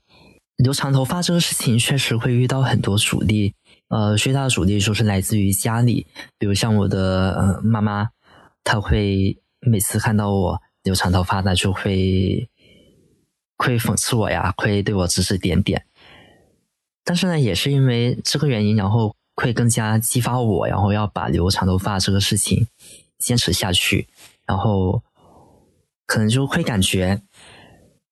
留长头发这个事情确实会遇到很多阻力，呃，最大的阻力就是来自于家里，比如像我的呃妈妈，她会每次看到我留长头发，她就会会讽刺我呀，会对我指指点点。但是呢，也是因为这个原因，然后会更加激发我，然后要把留长头发这个事情坚持下去。然后可能就会感觉，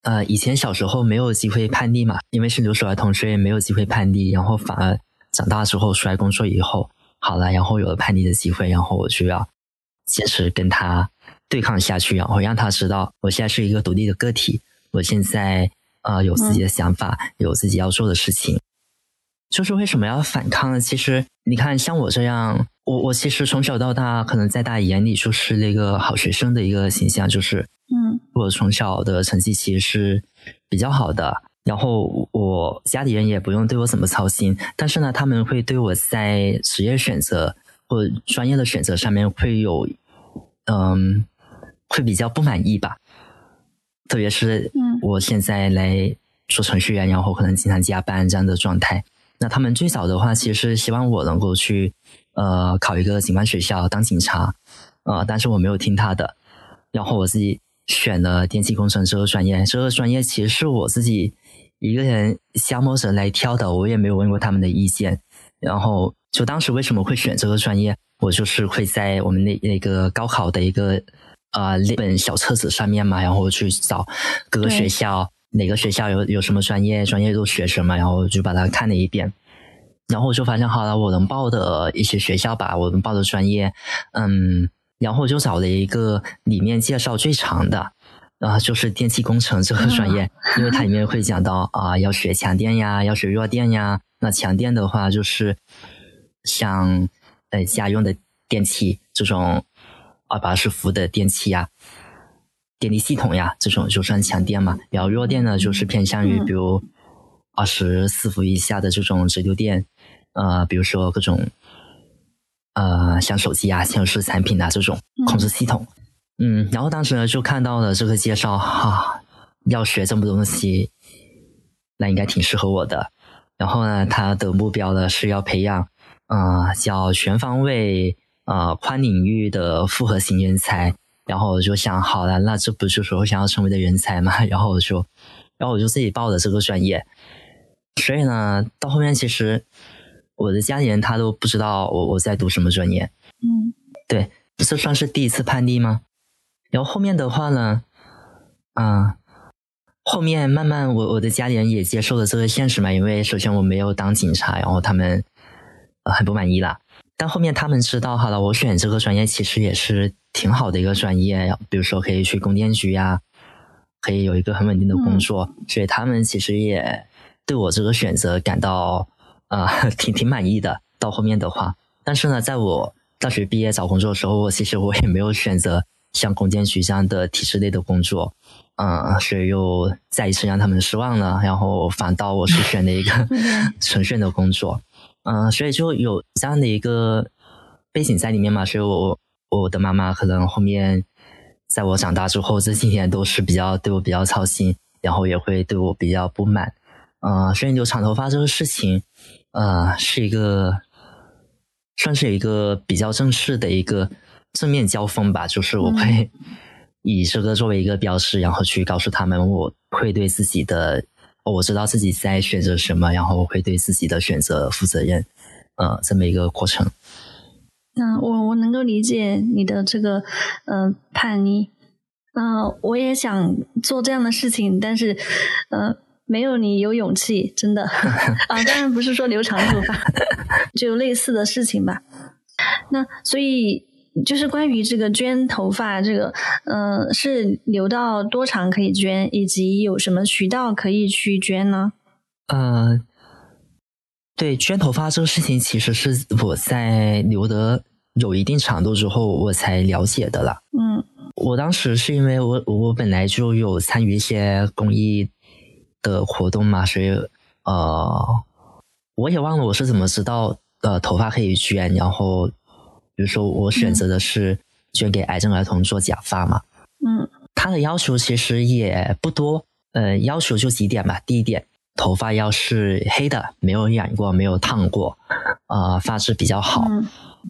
呃，以前小时候没有机会叛逆嘛，因为是留守儿童，所以没有机会叛逆。然后反而长大之后出来工作以后，好了，然后有了叛逆的机会，然后我就要坚持跟他对抗下去，然后让他知道我现在是一个独立的个体，我现在呃有自己的想法，有自己要做的事情。就是为什么要反抗呢？其实你看，像我这样，我我其实从小到大，可能在大家眼里就是那个好学生的一个形象，就是嗯，我从小的成绩其实是比较好的，然后我家里人也不用对我怎么操心，但是呢，他们会对我在职业选择或专业的选择上面会有嗯，会比较不满意吧，特别是嗯，我现在来做程序员，然后可能经常加班这样的状态。那他们最早的话，其实是希望我能够去呃考一个警官学校当警察，呃，但是我没有听他的，然后我自己选了电气工程这个专业。这个专业其实是我自己一个人瞎摸着来挑的，我也没有问过他们的意见。然后就当时为什么会选这个专业，我就是会在我们那那个高考的一个呃那本小册子上面嘛，然后去找各个学校。哪个学校有有什么专业，专业都学什么，然后就把它看了一遍，然后我就发现好了，我能报的一些学校吧，我能报的专业，嗯，然后我就找了一个里面介绍最长的，啊，就是电气工程这个专业，因为它里面会讲到啊，要学强电呀，要学弱电呀，那强电的话就是像呃家用的电器这种二八十伏的电器呀。电力系统呀，这种就算强电嘛。然后弱电呢，就是偏向于比如二十四伏以下的这种直流电，呃，比如说各种呃像手机啊、像是产品啊这种控制系统。嗯，然后当时呢就看到了这个介绍，哈，要学这么多东西，那应该挺适合我的。然后呢，他的目标呢是要培养呃叫全方位呃宽领域的复合型人才。然后我就想，好了，那这不就是我想要成为的人才吗？然后我就，然后我就自己报了这个专业。所以呢，到后面其实我的家里人他都不知道我我在读什么专业。嗯，对，这算是第一次叛逆吗？然后后面的话呢，啊，后面慢慢我我的家里人也接受了这个现实嘛，因为首先我没有当警察，然后他们呃很不满意啦。但后面他们知道，好了，我选这个专业其实也是挺好的一个专业，比如说可以去供电局呀，可以有一个很稳定的工作，所以他们其实也对我这个选择感到啊 挺挺满意的。到后面的话，但是呢，在我大学毕业找工作的时候，我其实我也没有选择像供电局这样的体制内的工作，嗯，所以又再一次让他们失望了。然后反倒我是选了一个 纯训的工作。嗯，所以就有这样的一个背景在里面嘛，所以我我的妈妈可能后面在我长大之后这几年都是比较对我比较操心，然后也会对我比较不满。嗯，所以留长头发这个事情，呃，是一个算是一个比较正式的一个正面交锋吧，就是我会 以这个作为一个标识，然后去告诉他们我会对自己的。我知道自己在选择什么，然后我会对自己的选择负责任，呃，这么一个过程。那我我能够理解你的这个呃叛逆，嗯，我也想做这样的事情，但是呃，没有你有勇气，真的 啊，当然不是说留长头发，就类似的事情吧。那所以。就是关于这个捐头发，这个，嗯，是留到多长可以捐，以及有什么渠道可以去捐呢？呃，对，捐头发这个事情，其实是我在留的有一定长度之后，我才了解的了。嗯，我当时是因为我我本来就有参与一些公益的活动嘛，所以呃，我也忘了我是怎么知道呃头发可以捐，然后。比如说，我选择的是捐给癌症儿童做假发嘛。嗯，他的要求其实也不多，呃，要求就几点吧。第一点，头发要是黑的，没有染过，没有烫过，呃，发质比较好。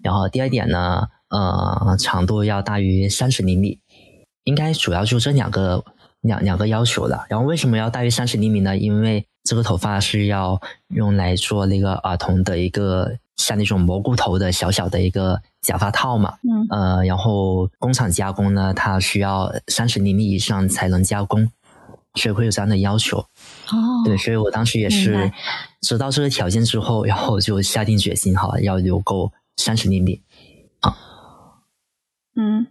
然后第二点呢，呃，长度要大于三十厘米。应该主要就这两个两两个要求了。然后为什么要大于三十厘米呢？因为这个头发是要用来做那个儿童的一个。像那种蘑菇头的小小的一个假发套嘛，嗯，呃，然后工厂加工呢，它需要三十厘米以上才能加工，所以会有这样的要求。哦，对，所以我当时也是知道这个条件之后，然后就下定决心，哈，要留够三十厘米。啊，嗯，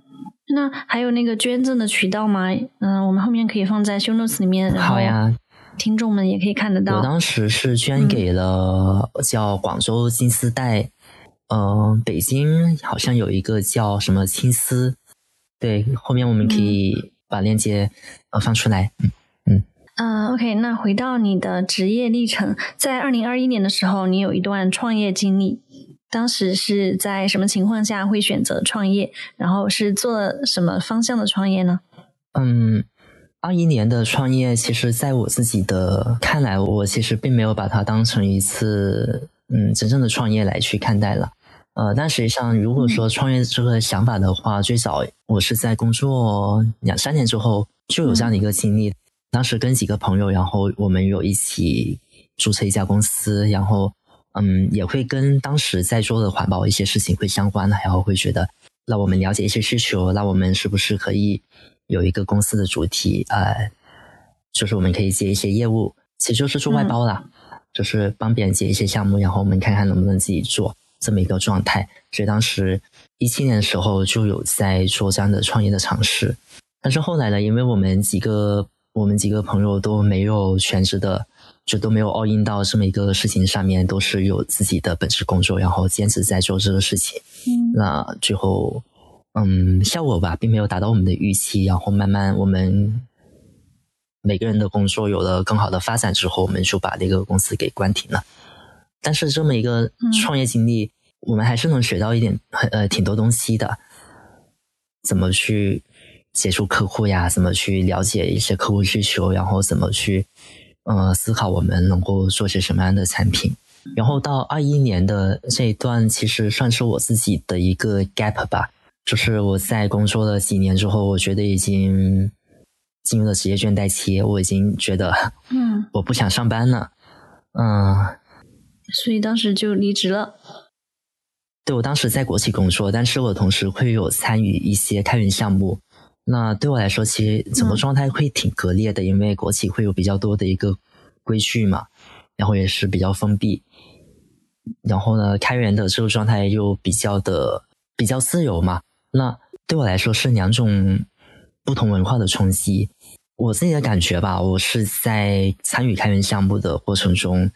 那还有那个捐赠的渠道吗？嗯，我们后面可以放在 show notes 里面。好呀。听众们也可以看得到。我当时是捐给了叫广州金丝带，嗯，北京好像有一个叫什么青丝，对，后面我们可以把链接呃放出来。嗯嗯。呃，OK，那回到你的职业历程，在二零二一年的时候，你有一段创业经历，当时是在什么情况下会选择创业？然后是做什么方向的创业呢？嗯。二一年的创业，其实在我自己的看来，我其实并没有把它当成一次嗯真正的创业来去看待了。呃，但实际上，如果说创业这个想法的话，最早我是在工作两三年之后就有这样的一个经历。当时跟几个朋友，然后我们有一起注册一家公司，然后嗯，也会跟当时在做的环保一些事情会相关的，然后会觉得，那我们了解一些需求，那我们是不是可以？有一个公司的主题，呃，就是我们可以接一些业务，其实就是做外包啦，就是帮别人接一些项目，然后我们看看能不能自己做这么一个状态。所以当时一七年的时候就有在做这样的创业的尝试，但是后来呢，因为我们几个我们几个朋友都没有全职的，就都没有 all in 到这么一个事情上面，都是有自己的本职工作，然后兼职在做这个事情。嗯，那最后。嗯，效果吧，并没有达到我们的预期。然后慢慢，我们每个人的工作有了更好的发展之后，我们就把这个公司给关停了。但是这么一个创业经历，我们还是能学到一点很呃挺多东西的。怎么去接触客户呀？怎么去了解一些客户需求？然后怎么去呃思考我们能够做些什么样的产品？然后到二一年的这一段，其实算是我自己的一个 gap 吧。就是我在工作了几年之后，我觉得已经进入了职业倦怠期，我已经觉得，嗯，我不想上班了，嗯，所以当时就离职了。对，我当时在国企工作，但是我同时会有参与一些开源项目。那对我来说，其实整个状态会挺割裂的，因为国企会有比较多的一个规矩嘛，然后也是比较封闭，然后呢，开源的这个状态又比较的比较自由嘛。那对我来说是两种不同文化的冲击。我自己的感觉吧，我是在参与开源项目的过程中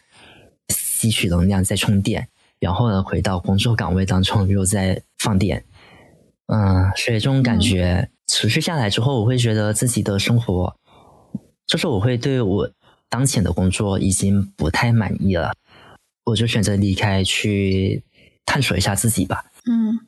吸取能量，在充电，然后呢回到工作岗位当中又在放电。嗯，所以这种感觉持续下来之后，我会觉得自己的生活，就是我会对我当前的工作已经不太满意了，我就选择离开，去探索一下自己吧。嗯。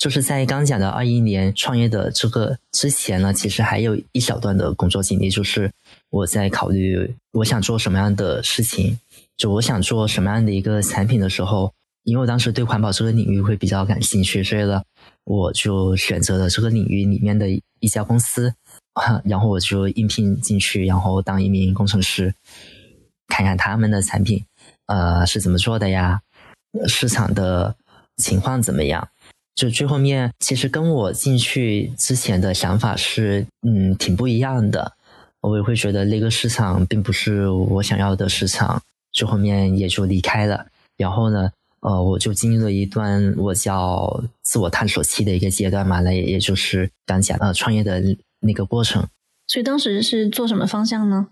就是在刚讲的二一年创业的这个之前呢，其实还有一小段的工作经历，就是我在考虑我想做什么样的事情，就我想做什么样的一个产品的时候，因为我当时对环保这个领域会比较感兴趣，所以呢，我就选择了这个领域里面的一家公司，然后我就应聘进去，然后当一名工程师，看看他们的产品，呃，是怎么做的呀，市场的情况怎么样。就最后面，其实跟我进去之前的想法是，嗯，挺不一样的。我也会觉得那个市场并不是我想要的市场，最后面也就离开了。然后呢，呃，我就经历了一段我叫自我探索期的一个阶段嘛，那也也就是刚讲呃创业的那个过程。所以当时是做什么方向呢？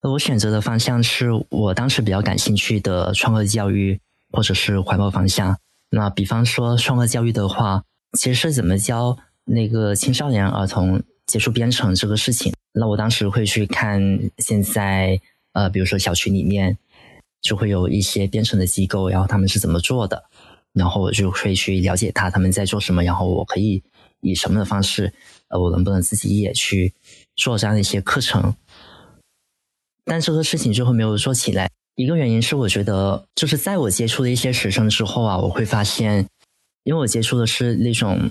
我选择的方向是我当时比较感兴趣的创客教育或者是环保方向。那比方说创客教育的话，其实是怎么教那个青少年儿童接触编程这个事情？那我当时会去看现在呃，比如说小区里面就会有一些编程的机构，然后他们是怎么做的，然后我就会去了解他他们在做什么，然后我可以以什么的方式，呃，我能不能自己也去做这样的一些课程？但这个事情最后没有做起来。一个原因是，我觉得就是在我接触的一些学生之后啊，我会发现，因为我接触的是那种，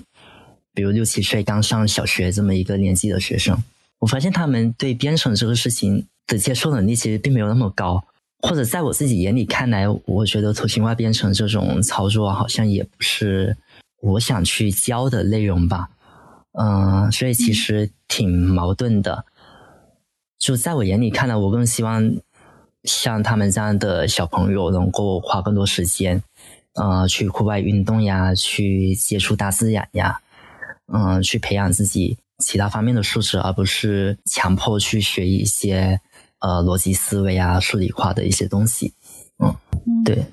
比如六七岁刚上小学这么一个年纪的学生，我发现他们对编程这个事情的接受能力其实并没有那么高，或者在我自己眼里看来，我觉得图形化编程这种操作好像也不是我想去教的内容吧，嗯，所以其实挺矛盾的。就在我眼里看来，我更希望。像他们这样的小朋友，能够花更多时间，呃，去户外运动呀，去接触大自然呀，嗯，去培养自己其他方面的素质，而不是强迫去学一些呃逻辑思维啊、数理化的一些东西。嗯，对。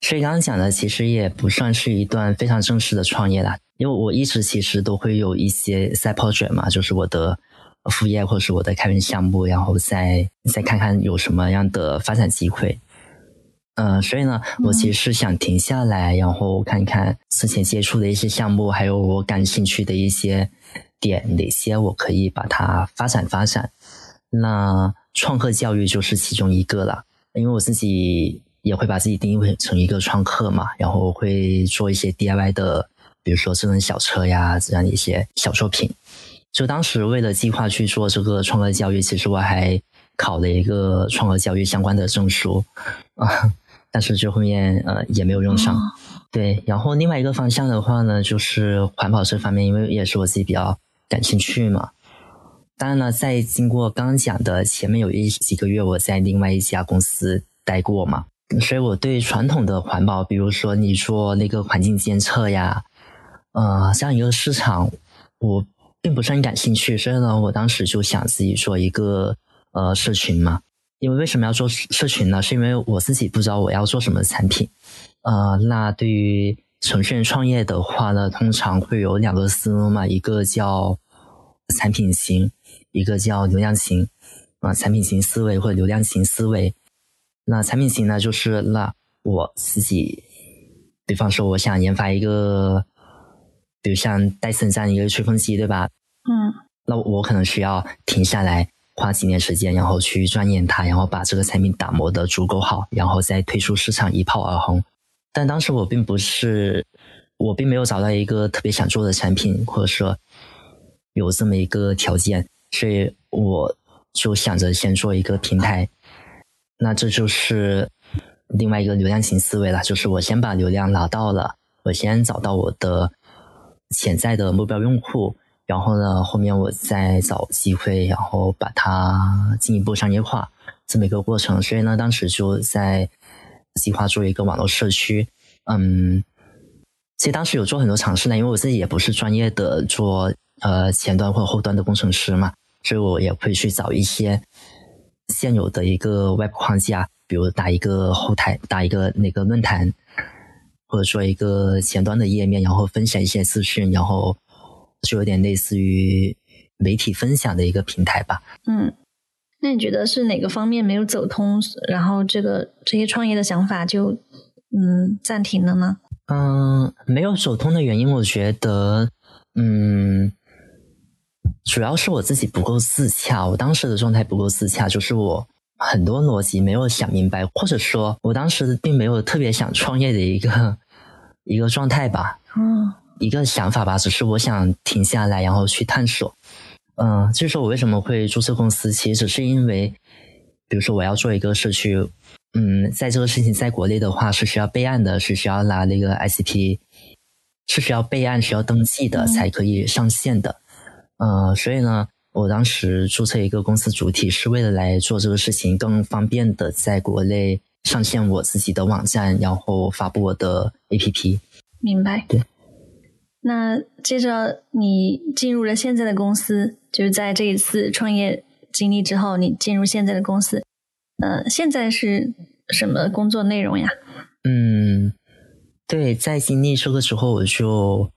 所以刚刚讲的其实也不算是一段非常正式的创业啦，因为我一直其实都会有一些 side project 嘛，就是我的。副业或是我的开源项目，然后再再看看有什么样的发展机会。嗯，所以呢，我其实是想停下来，然后看看之前接触的一些项目，还有我感兴趣的一些点，哪些我可以把它发展发展。那创客教育就是其中一个了，因为我自己也会把自己定义成一个创客嘛，然后会做一些 DIY 的，比如说智能小车呀这样的一些小作品。就当时为了计划去做这个创客教育，其实我还考了一个创客教育相关的证书啊。但是就后面呃也没有用上，对。然后另外一个方向的话呢，就是环保这方面，因为也是我自己比较感兴趣嘛。当然了，在经过刚刚讲的前面有一几个月我在另外一家公司待过嘛，所以我对传统的环保，比如说你做那个环境监测呀，呃，这样一个市场，我并不是很感兴趣。所以呢，我当时就想自己做一个呃社群嘛。因为为什么要做社群呢？是因为我自己不知道我要做什么产品，呃，那对于程序员创业的话呢，通常会有两个思路嘛，一个叫产品型，一个叫流量型，啊，产品型思维或者流量型思维。那产品型呢，就是那我自己，比方说我想研发一个，比如像戴森这样一个吹风机，对吧？嗯，那我可能需要停下来。花几年时间，然后去钻研它，然后把这个产品打磨的足够好，然后再推出市场一炮而红。但当时我并不是，我并没有找到一个特别想做的产品，或者说有这么一个条件，所以我就想着先做一个平台。那这就是另外一个流量型思维了，就是我先把流量拿到了，我先找到我的潜在的目标用户。然后呢，后面我再找机会，然后把它进一步商业化这么一个过程。所以呢，当时就在计划做一个网络社区。嗯，其实当时有做很多尝试呢，因为我自己也不是专业的做呃前端或后端的工程师嘛，所以我也会去找一些现有的一个 Web 框架，比如打一个后台，打一个那个论坛，或者说一个前端的页面，然后分享一些资讯，然后。就有点类似于媒体分享的一个平台吧。嗯，那你觉得是哪个方面没有走通，然后这个这些创业的想法就嗯暂停了呢？嗯，没有走通的原因，我觉得嗯，主要是我自己不够自洽。我当时的状态不够自洽，就是我很多逻辑没有想明白，或者说我当时并没有特别想创业的一个一个状态吧。嗯。一个想法吧，只是我想停下来，然后去探索。嗯，就是说我为什么会注册公司，其实只是因为，比如说我要做一个社区，嗯，在这个事情在国内的话是需要备案的，是需要拿那个 ICP，是需要备案、需要登记的才可以上线的。呃，所以呢，我当时注册一个公司主体是为了来做这个事情，更方便的在国内上线我自己的网站，然后发布我的 APP。明白。对。那接着你进入了现在的公司，就是在这一次创业经历之后，你进入现在的公司，呃，现在是什么工作内容呀？嗯，对，在经历这个时候，我就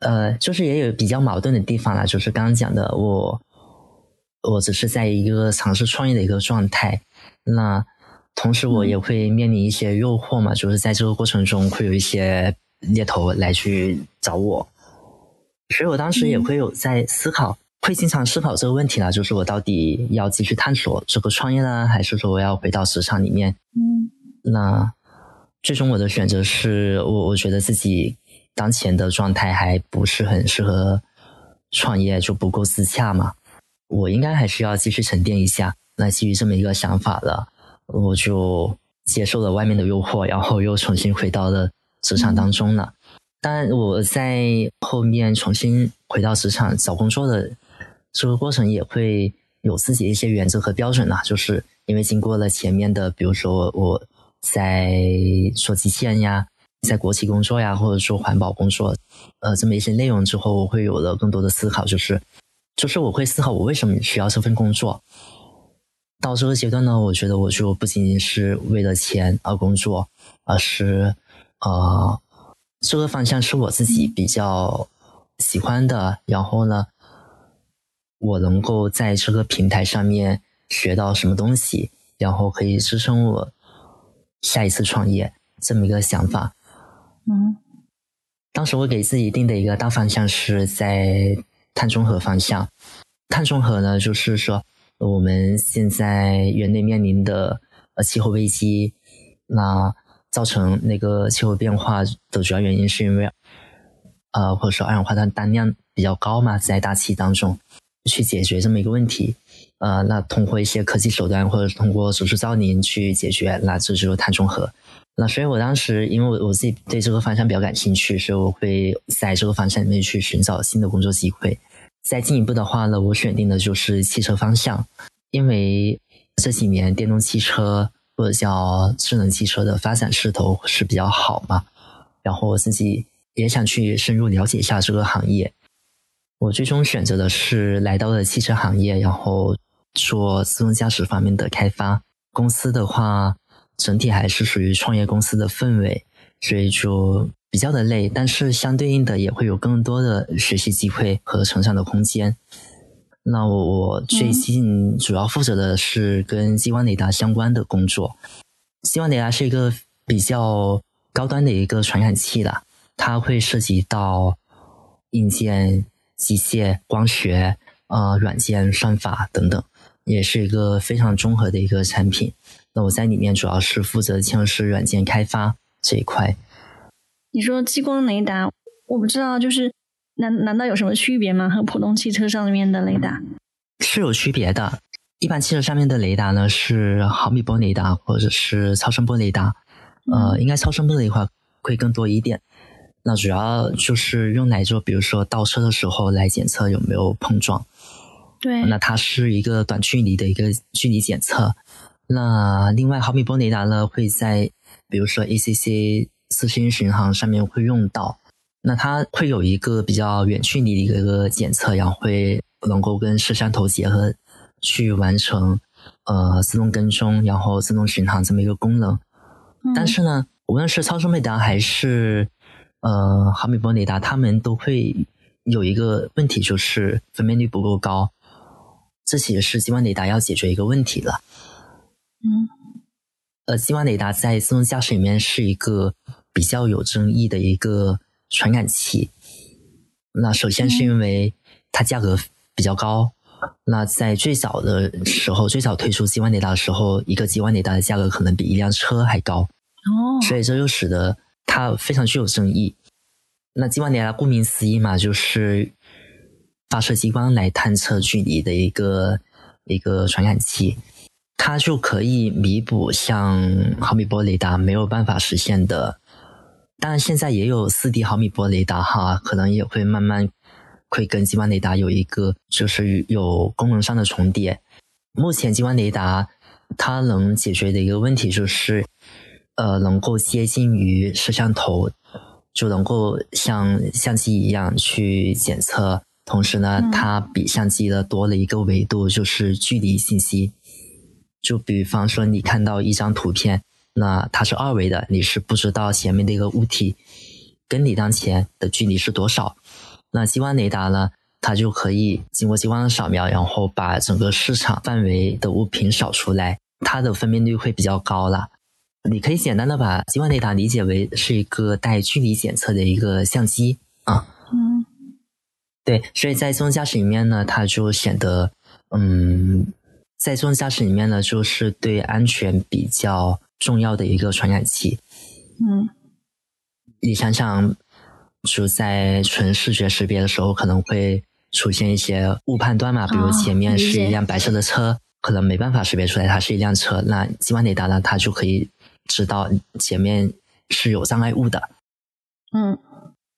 呃，就是也有比较矛盾的地方啦，就是刚刚讲的，我我只是在一个尝试创业的一个状态，那同时我也会面临一些诱惑嘛，就是在这个过程中会有一些。猎头来去找我，所以我当时也会有在思考，会经常思考这个问题啦，就是我到底要继续探索这个创业呢，还是说我要回到职场里面？嗯，那最终我的选择是我我觉得自己当前的状态还不是很适合创业，就不够自洽嘛，我应该还是要继续沉淀一下。那基于这么一个想法了，我就接受了外面的诱惑，然后又重新回到了。职场当中了，但我在后面重新回到职场找工作的这个过程也会有自己一些原则和标准啦。就是因为经过了前面的，比如说我在做机器人呀，在国企工作呀，或者说环保工作，呃，这么一些内容之后，我会有了更多的思考，就是就是我会思考我为什么需要这份工作。到这个阶段呢，我觉得我就不仅仅是为了钱而工作，而是。呃，这个方向是我自己比较喜欢的。然后呢，我能够在这个平台上面学到什么东西，然后可以支撑我下一次创业这么一个想法。嗯，当时我给自己定的一个大方向是在碳中和方向。碳中和呢，就是说我们现在人类面临的呃气候危机，那造成那个气候变化的主要原因是因为，呃或者说二氧化碳单量比较高嘛，在大气当中去解决这么一个问题，呃，那通过一些科技手段或者通过手术造林去解决，那这就是碳中和。那所以我当时因为我我自己对这个方向比较感兴趣，所以我会在这个方向里面去寻找新的工作机会。再进一步的话呢，我选定的就是汽车方向，因为这几年电动汽车或者叫智能汽车的发展势头是比较好嘛。然后我自己也想去深入了解一下这个行业。我最终选择的是来到了汽车行业，然后做自动驾驶方面的开发。公司的话，整体还是属于创业公司的氛围，所以就。比较的累，但是相对应的也会有更多的学习机会和成长的空间。那我我最近主要负责的是跟激光雷达相关的工作。激光雷达是一个比较高端的一个传感器了，它会涉及到硬件、机械、光学、呃软件、算法等等，也是一个非常综合的一个产品。那我在里面主要是负责嵌入式软件开发这一块。你说激光雷达，我不知道，就是难难道有什么区别吗？和普通汽车上面的雷达是有区别的。一般汽车上面的雷达呢是毫米波雷达或者是超声波雷达，呃，应该超声波的话会更多一点。那主要就是用来做，比如说倒车的时候来检测有没有碰撞。对，那它是一个短距离的一个距离检测。那另外毫米波雷达呢会在比如说 ACC。四星巡航上面会用到，那它会有一个比较远距离的一个检测，然后会能够跟摄像头结合，去完成呃自动跟踪，然后自动巡航这么一个功能。但是呢，无论是超声雷达还是呃毫米波雷达，它们都会有一个问题，就是分辨率不够高。这其实是激光雷达要解决一个问题了。嗯，呃，激光雷达在自动驾驶里面是一个。比较有争议的一个传感器，那首先是因为它价格比较高。那在最早的时候，最早推出激光雷达的时候，一个激光雷达的价格可能比一辆车还高。哦，所以这就使得它非常具有争议。那激光雷达顾名思义嘛，就是发射激光来探测距离的一个一个传感器，它就可以弥补像毫米波雷达没有办法实现的。当然，现在也有四 D 毫米波雷达哈，可能也会慢慢会跟激光雷达有一个就是有功能上的重叠。目前激光雷达它能解决的一个问题就是，呃，能够接近于摄像头，就能够像相机一样去检测。同时呢，它比相机的多了一个维度，就是距离信息。就比方说，你看到一张图片。那它是二维的，你是不知道前面的一个物体跟你当前的距离是多少。那激光雷达呢，它就可以经过激光的扫描，然后把整个市场范围的物品扫出来，它的分辨率会比较高了。你可以简单的把激光雷达理解为是一个带距离检测的一个相机啊。嗯，对，所以在自动驾驶里面呢，它就显得，嗯，在自动驾驶里面呢，就是对安全比较。重要的一个传感器，嗯，你想想，就在纯视觉识别的时候，可能会出现一些误判断嘛，比如前面是一辆白色的车，可能没办法识别出来它是一辆车，那激光雷达呢，它就可以知道前面是有障碍物的。嗯，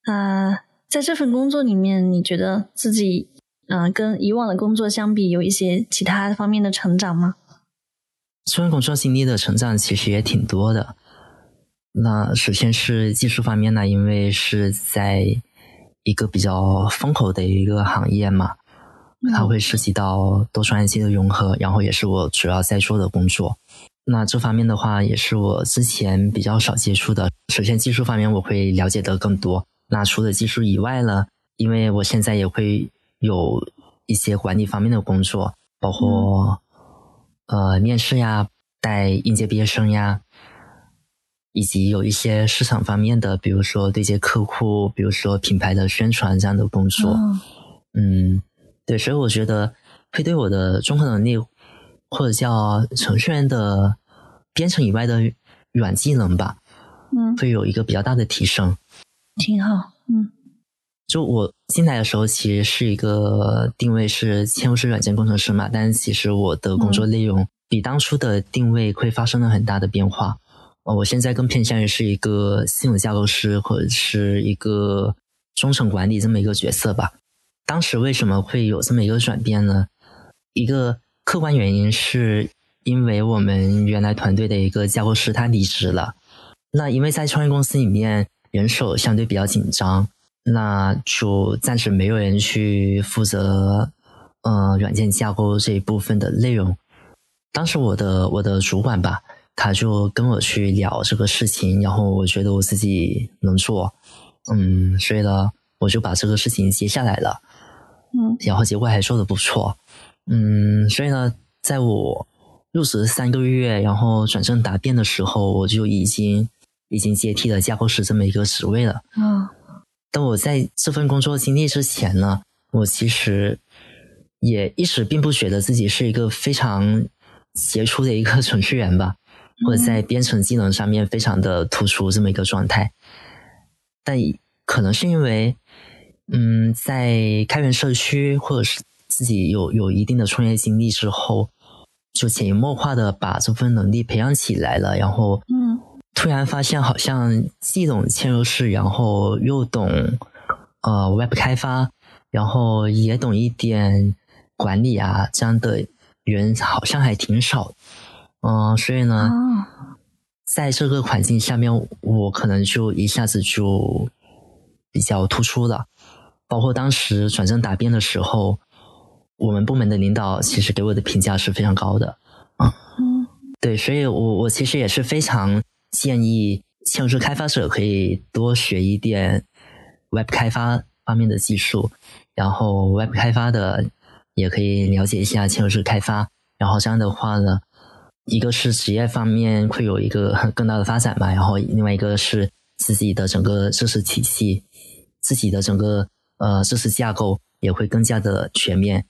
啊，在这份工作里面，你觉得自己嗯跟以往的工作相比，有一些其他方面的成长吗？虽然工作经历的成长其实也挺多的。那首先是技术方面呢，因为是在一个比较风口的一个行业嘛，它会涉及到多传感器的融合，然后也是我主要在做的工作。那这方面的话，也是我之前比较少接触的。首先技术方面我会了解的更多。那除了技术以外呢，因为我现在也会有一些管理方面的工作，包括。呃，面试呀，带应届毕业生呀，以及有一些市场方面的，比如说对接客户，比如说品牌的宣传这样的工作。嗯，对，所以我觉得会对我的综合能力，或者叫程序员的编程以外的软技能吧，嗯，会有一个比较大的提升。挺好，嗯。就我进来的时候，其实是一个定位是嵌入式软件工程师嘛，但其实我的工作内容比当初的定位会发生了很大的变化。呃，我现在更偏向于是一个系统架构师或者是一个中层管理这么一个角色吧。当时为什么会有这么一个转变呢？一个客观原因是因为我们原来团队的一个架构师他离职了。那因为在创业公司里面人手相对比较紧张。那就暂时没有人去负责，呃，软件架构这一部分的内容。当时我的我的主管吧，他就跟我去聊这个事情，然后我觉得我自己能做，嗯，所以呢，我就把这个事情接下来了，嗯，然后结果还做的不错，嗯，所以呢，在我入职三个月，然后转正答辩的时候，我就已经已经接替了架构师这么一个职位了，嗯。但我在这份工作经历之前呢，我其实也一直并不觉得自己是一个非常杰出的一个程序员吧，或者在编程技能上面非常的突出这么一个状态。但可能是因为，嗯，在开源社区或者是自己有有一定的创业经历之后，就潜移默化的把这份能力培养起来了，然后，嗯。突然发现，好像既懂嵌入式，然后又懂呃 Web 开发，然后也懂一点管理啊，这样的人好像还挺少。嗯，所以呢，在这个环境下面，我可能就一下子就比较突出了。包括当时转正答辩的时候，我们部门的领导其实给我的评价是非常高的。嗯，对，所以我我其实也是非常。建议嵌入式开发者可以多学一点 Web 开发方面的技术，然后 Web 开发的也可以了解一下嵌入式开发，然后这样的话呢，一个是职业方面会有一个更大的发展吧，然后另外一个是自己的整个知识体系，自己的整个呃知识架构也会更加的全面。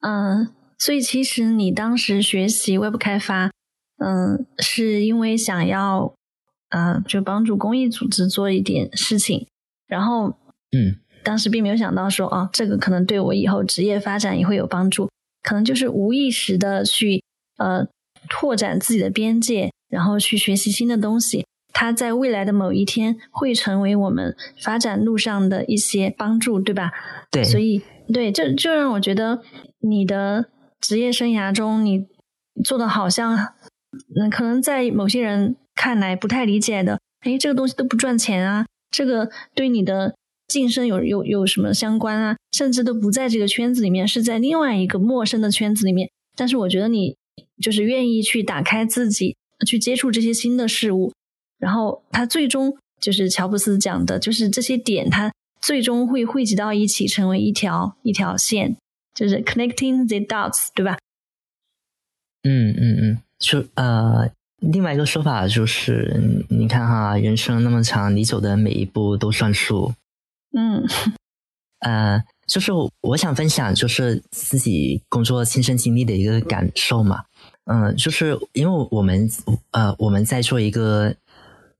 嗯，所以其实你当时学习 Web 开发。嗯，是因为想要，呃，就帮助公益组织做一点事情，然后，嗯，当时并没有想到说，哦，这个可能对我以后职业发展也会有帮助，可能就是无意识的去，呃，拓展自己的边界，然后去学习新的东西，它在未来的某一天会成为我们发展路上的一些帮助，对吧？对，所以，对，就就让我觉得你的职业生涯中，你做的好像。嗯，可能在某些人看来不太理解的，哎，这个东西都不赚钱啊，这个对你的晋升有有有什么相关啊？甚至都不在这个圈子里面，是在另外一个陌生的圈子里面。但是我觉得你就是愿意去打开自己，去接触这些新的事物，然后他最终就是乔布斯讲的，就是这些点它最终会汇集到一起，成为一条一条线，就是 connecting the dots，对吧？嗯嗯嗯。就呃，另外一个说法就是，你看哈，人生那么长，你走的每一步都算数。嗯，呃，就是我想分享，就是自己工作亲身经历的一个感受嘛。嗯，就是因为我们呃，我们在做一个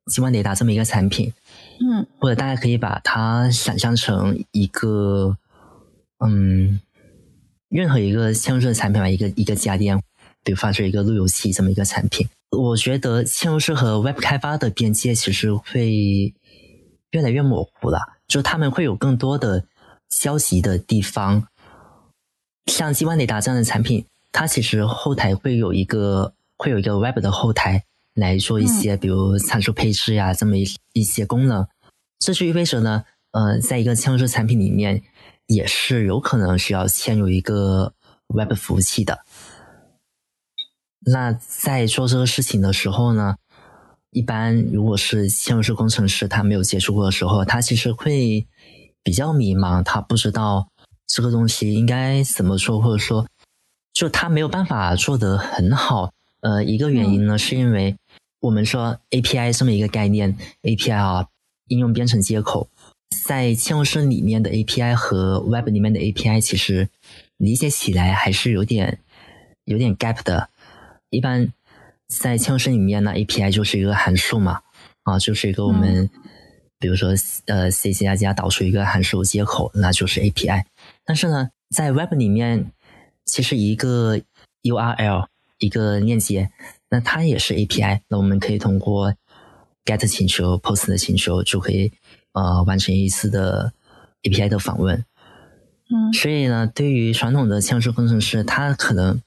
激光雷达这么一个产品，嗯，或者大家可以把它想象成一个，嗯，任何一个嵌入式的产品吧，一个一个家电。比如发出一个路由器这么一个产品，我觉得嵌入式和 Web 开发的边界其实会越来越模糊了，就他们会有更多的交集的地方。像激光雷达这样的产品，它其实后台会有一个会有一个 Web 的后台来做一些，比如参数配置呀这么一一些功能。这就意味着呢，呃，在一个嵌入式产品里面，也是有可能需要嵌入一个 Web 服务器的。那在做这个事情的时候呢，一般如果是嵌入式工程师，他没有接触过的时候，他其实会比较迷茫，他不知道这个东西应该怎么做，或者说，就他没有办法做得很好。呃，一个原因呢，是因为我们说 API 这么一个概念，API 啊，应用编程接口，在嵌入式里面的 API 和 Web 里面的 API 其实理解起来还是有点有点 gap 的。一般在嵌入式里面呢，API 就是一个函数嘛，啊，就是一个我们比如说呃 C C 加加导出一个函数接口，那就是 API。但是呢，在 Web 里面，其实一个 URL 一个链接。那它也是 API，那我们可以通过 GET 请求、POST 的请求就可以呃完成一次的 API 的访问。嗯，所以呢，对于传统的嵌入式工程师，他可能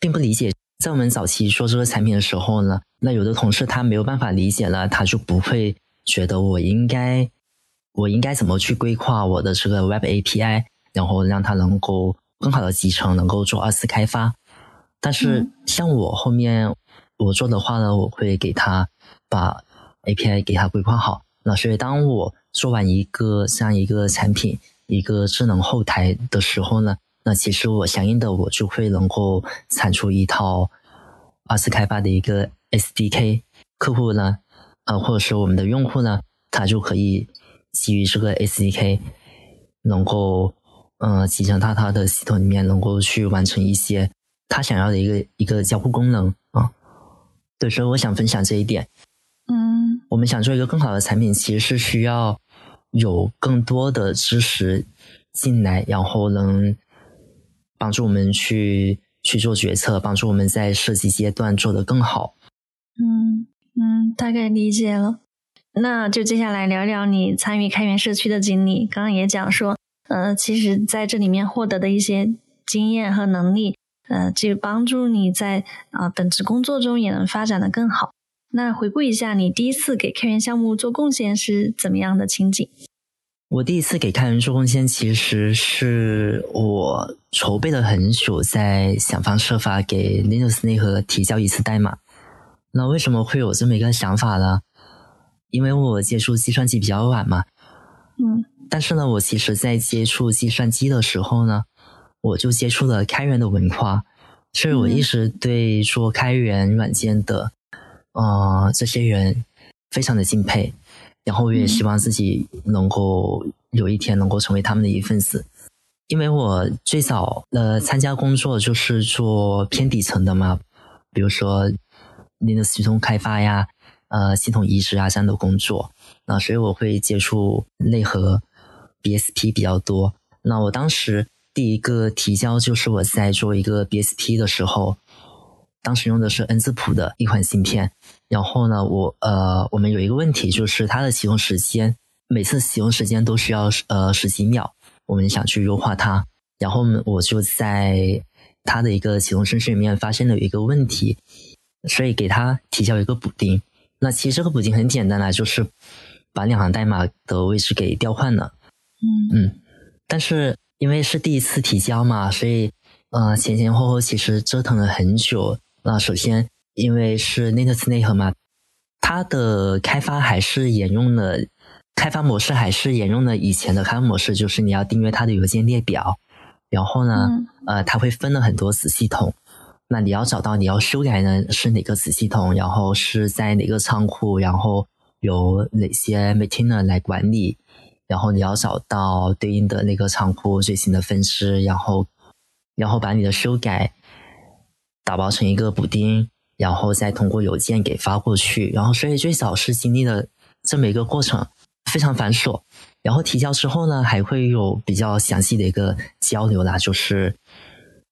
并不理解。在我们早期做这个产品的时候呢，那有的同事他没有办法理解了，他就不会觉得我应该我应该怎么去规划我的这个 Web API，然后让它能够更好的集成，能够做二次开发。但是像我后面。我做的话呢，我会给他把 API 给他规划好。那所以当我做完一个这样一个产品，一个智能后台的时候呢，那其实我相应的我就会能够产出一套二次开发的一个 SDK。客户呢，呃，或者是我们的用户呢，他就可以基于这个 SDK，能够嗯集成到他的系统里面，能够去完成一些他想要的一个一个交互功能啊。对，所以我想分享这一点。嗯，我们想做一个更好的产品，其实是需要有更多的知识进来，然后能帮助我们去去做决策，帮助我们在设计阶段做得更好。嗯嗯，大概理解了。那就接下来聊聊你参与开源社区的经历。刚刚也讲说，呃，其实在这里面获得的一些经验和能力。呃，就帮助你在啊本职工作中也能发展的更好。那回顾一下，你第一次给开源项目做贡献是怎么样的情景？我第一次给开源做贡献，其实是我筹备了很久，在想方设法给 Linux 内核提交一次代码。那为什么会有这么一个想法呢？因为我接触计算机比较晚嘛。嗯。但是呢，我其实在接触计算机的时候呢。我就接触了开源的文化，所以我一直对做开源软件的，呃，这些人非常的敬佩，然后我也希望自己能够有一天能够成为他们的一份子，因为我最早呃参加工作就是做偏底层的嘛，比如说 Linux 系统开发呀，呃，系统移植啊这样的工作，那所以我会接触内核 BSP 比较多，那我当时。第一个提交就是我在做一个 BSP 的时候，当时用的是 N 字谱的一款芯片。然后呢，我呃，我们有一个问题，就是它的启动时间，每次启动时间都需要呃十几秒。我们想去优化它，然后我就在它的一个启动程序里面发现了一个问题，所以给它提交一个补丁。那其实这个补丁很简单啦，就是把两行代码的位置给调换了。嗯嗯，但是。因为是第一次提交嘛，所以呃前前后后其实折腾了很久。那首先因为是 Linux 内核嘛，它的开发还是沿用了开发模式，还是沿用了以前的开发模式，就是你要订阅它的邮件列表，然后呢，呃，它会分了很多子系统，那你要找到你要修改的是哪个子系统，然后是在哪个仓库，然后由哪些 maintainer 来管理。然后你要找到对应的那个仓库最新的分支，然后，然后把你的修改打包成一个补丁，然后再通过邮件给发过去。然后，所以最早是经历了这么一个过程，非常繁琐。然后提交之后呢，还会有比较详细的一个交流啦，就是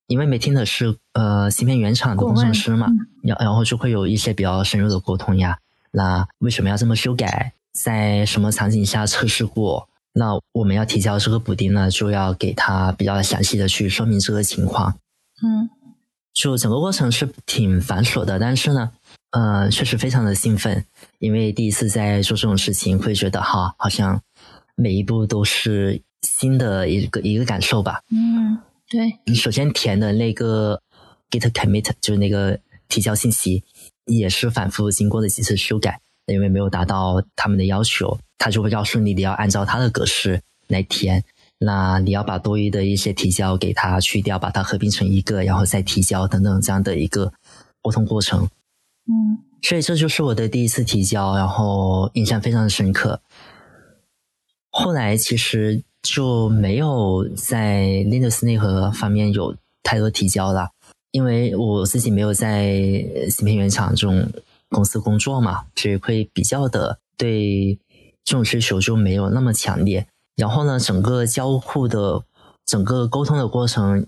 因为每天的是呃芯片原厂的工程师嘛，然然后就会有一些比较深入的沟通呀。那为什么要这么修改？在什么场景下测试过？那我们要提交这个补丁呢，就要给他比较详细的去说明这个情况。嗯，就整个过程是挺繁琐的，但是呢，呃，确实非常的兴奋，因为第一次在做这种事情，会觉得哈，好像每一步都是新的一个一个感受吧。嗯，对。首先填的那个 git commit 就是那个提交信息，也是反复经过了几次修改。因为没有达到他们的要求，他就会告诉你你要按照他的格式来填。那你要把多余的一些提交给它去掉，把它合并成一个，然后再提交等等这样的一个沟通过程。嗯，所以这就是我的第一次提交，然后印象非常的深刻。后来其实就没有在 Linux 内核方面有太多提交了，因为我自己没有在芯片原厂这种公司工作嘛，所以会比较的对这种需求就没有那么强烈。然后呢，整个交互的整个沟通的过程，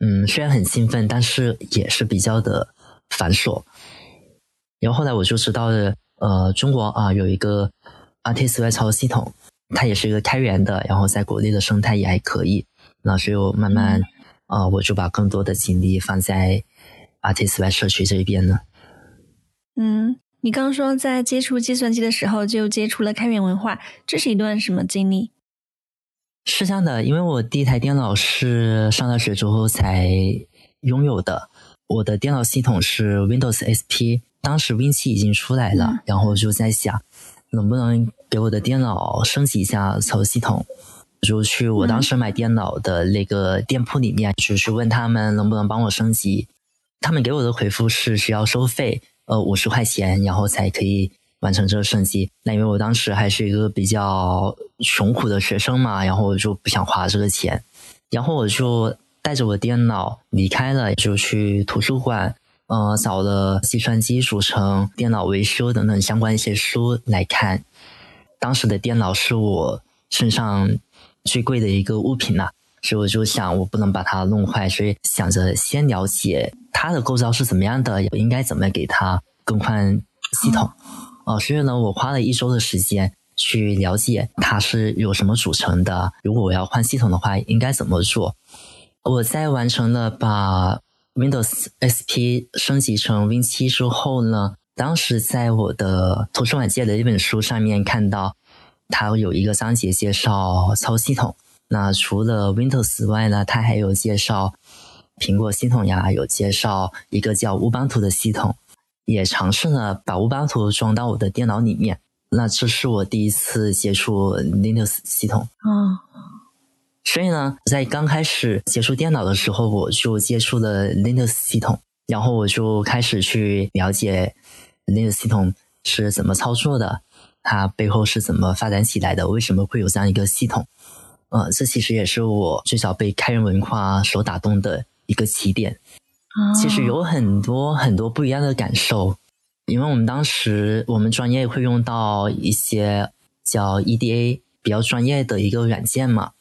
嗯，虽然很兴奋，但是也是比较的繁琐。然后后来我就知道了，呃，中国啊有一个 RTSY 操作系统，它也是一个开源的，然后在国内的生态也还可以。那所以我慢慢啊，我就把更多的精力放在 RTSY 社区这一边呢。嗯，你刚刚说在接触计算机的时候就接触了开源文化，这是一段什么经历？是这样的，因为我第一台电脑是上大学之后才拥有的，我的电脑系统是 Windows SP。当时 Win7 已经出来了，然后我就在想，能不能给我的电脑升级一下操作系统？就去我当时买电脑的那个店铺里面，就去问他们能不能帮我升级。他们给我的回复是需要收费，呃，五十块钱，然后才可以完成这个升级。那因为我当时还是一个比较穷苦的学生嘛，然后我就不想花这个钱，然后我就带着我电脑离开了，就去图书馆。呃，找了计算机组成、电脑维修等等相关一些书来看。当时的电脑是我身上最贵的一个物品了，所以我就想，我不能把它弄坏，所以想着先了解它的构造是怎么样的，我应该怎么给它更换系统。哦，所以呢，我花了一周的时间去了解它是由什么组成的。如果我要换系统的话，应该怎么做？我在完成了把。Windows SP 升级成 Win7 之后呢，当时在我的图书馆借的一本书上面看到，它有一个章节介绍操作系统。那除了 Windows 外呢，它还有介绍苹果系统呀，有介绍一个叫乌邦图的系统，也尝试呢把乌邦图装到我的电脑里面。那这是我第一次接触 Linux 系统。啊。所以呢，在刚开始接触电脑的时候，我就接触了 Linux 系统，然后我就开始去了解 Linux 系统是怎么操作的，它背后是怎么发展起来的，为什么会有这样一个系统？呃，这其实也是我最早被开源文化所打动的一个起点。其实有很多很多不一样的感受，因为我们当时我们专业会用到一些叫 EDA 比较专业的一个软件嘛。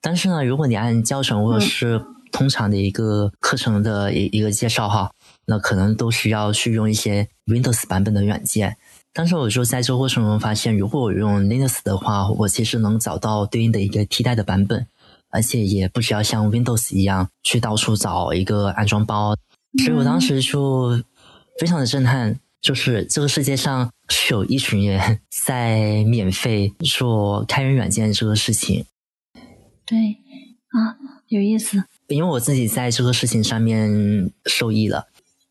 但是呢，如果你按教程或者是通常的一个课程的一一个介绍哈，那可能都需要去用一些 Windows 版本的软件。但是我就在这个过程中发现，如果我用 Linux 的话，我其实能找到对应的一个替代的版本，而且也不需要像 Windows 一样去到处找一个安装包。所以我当时就非常的震撼，就是这个世界上是有一群人在免费做开源软件这个事情。对啊，有意思。因为我自己在这个事情上面受益了，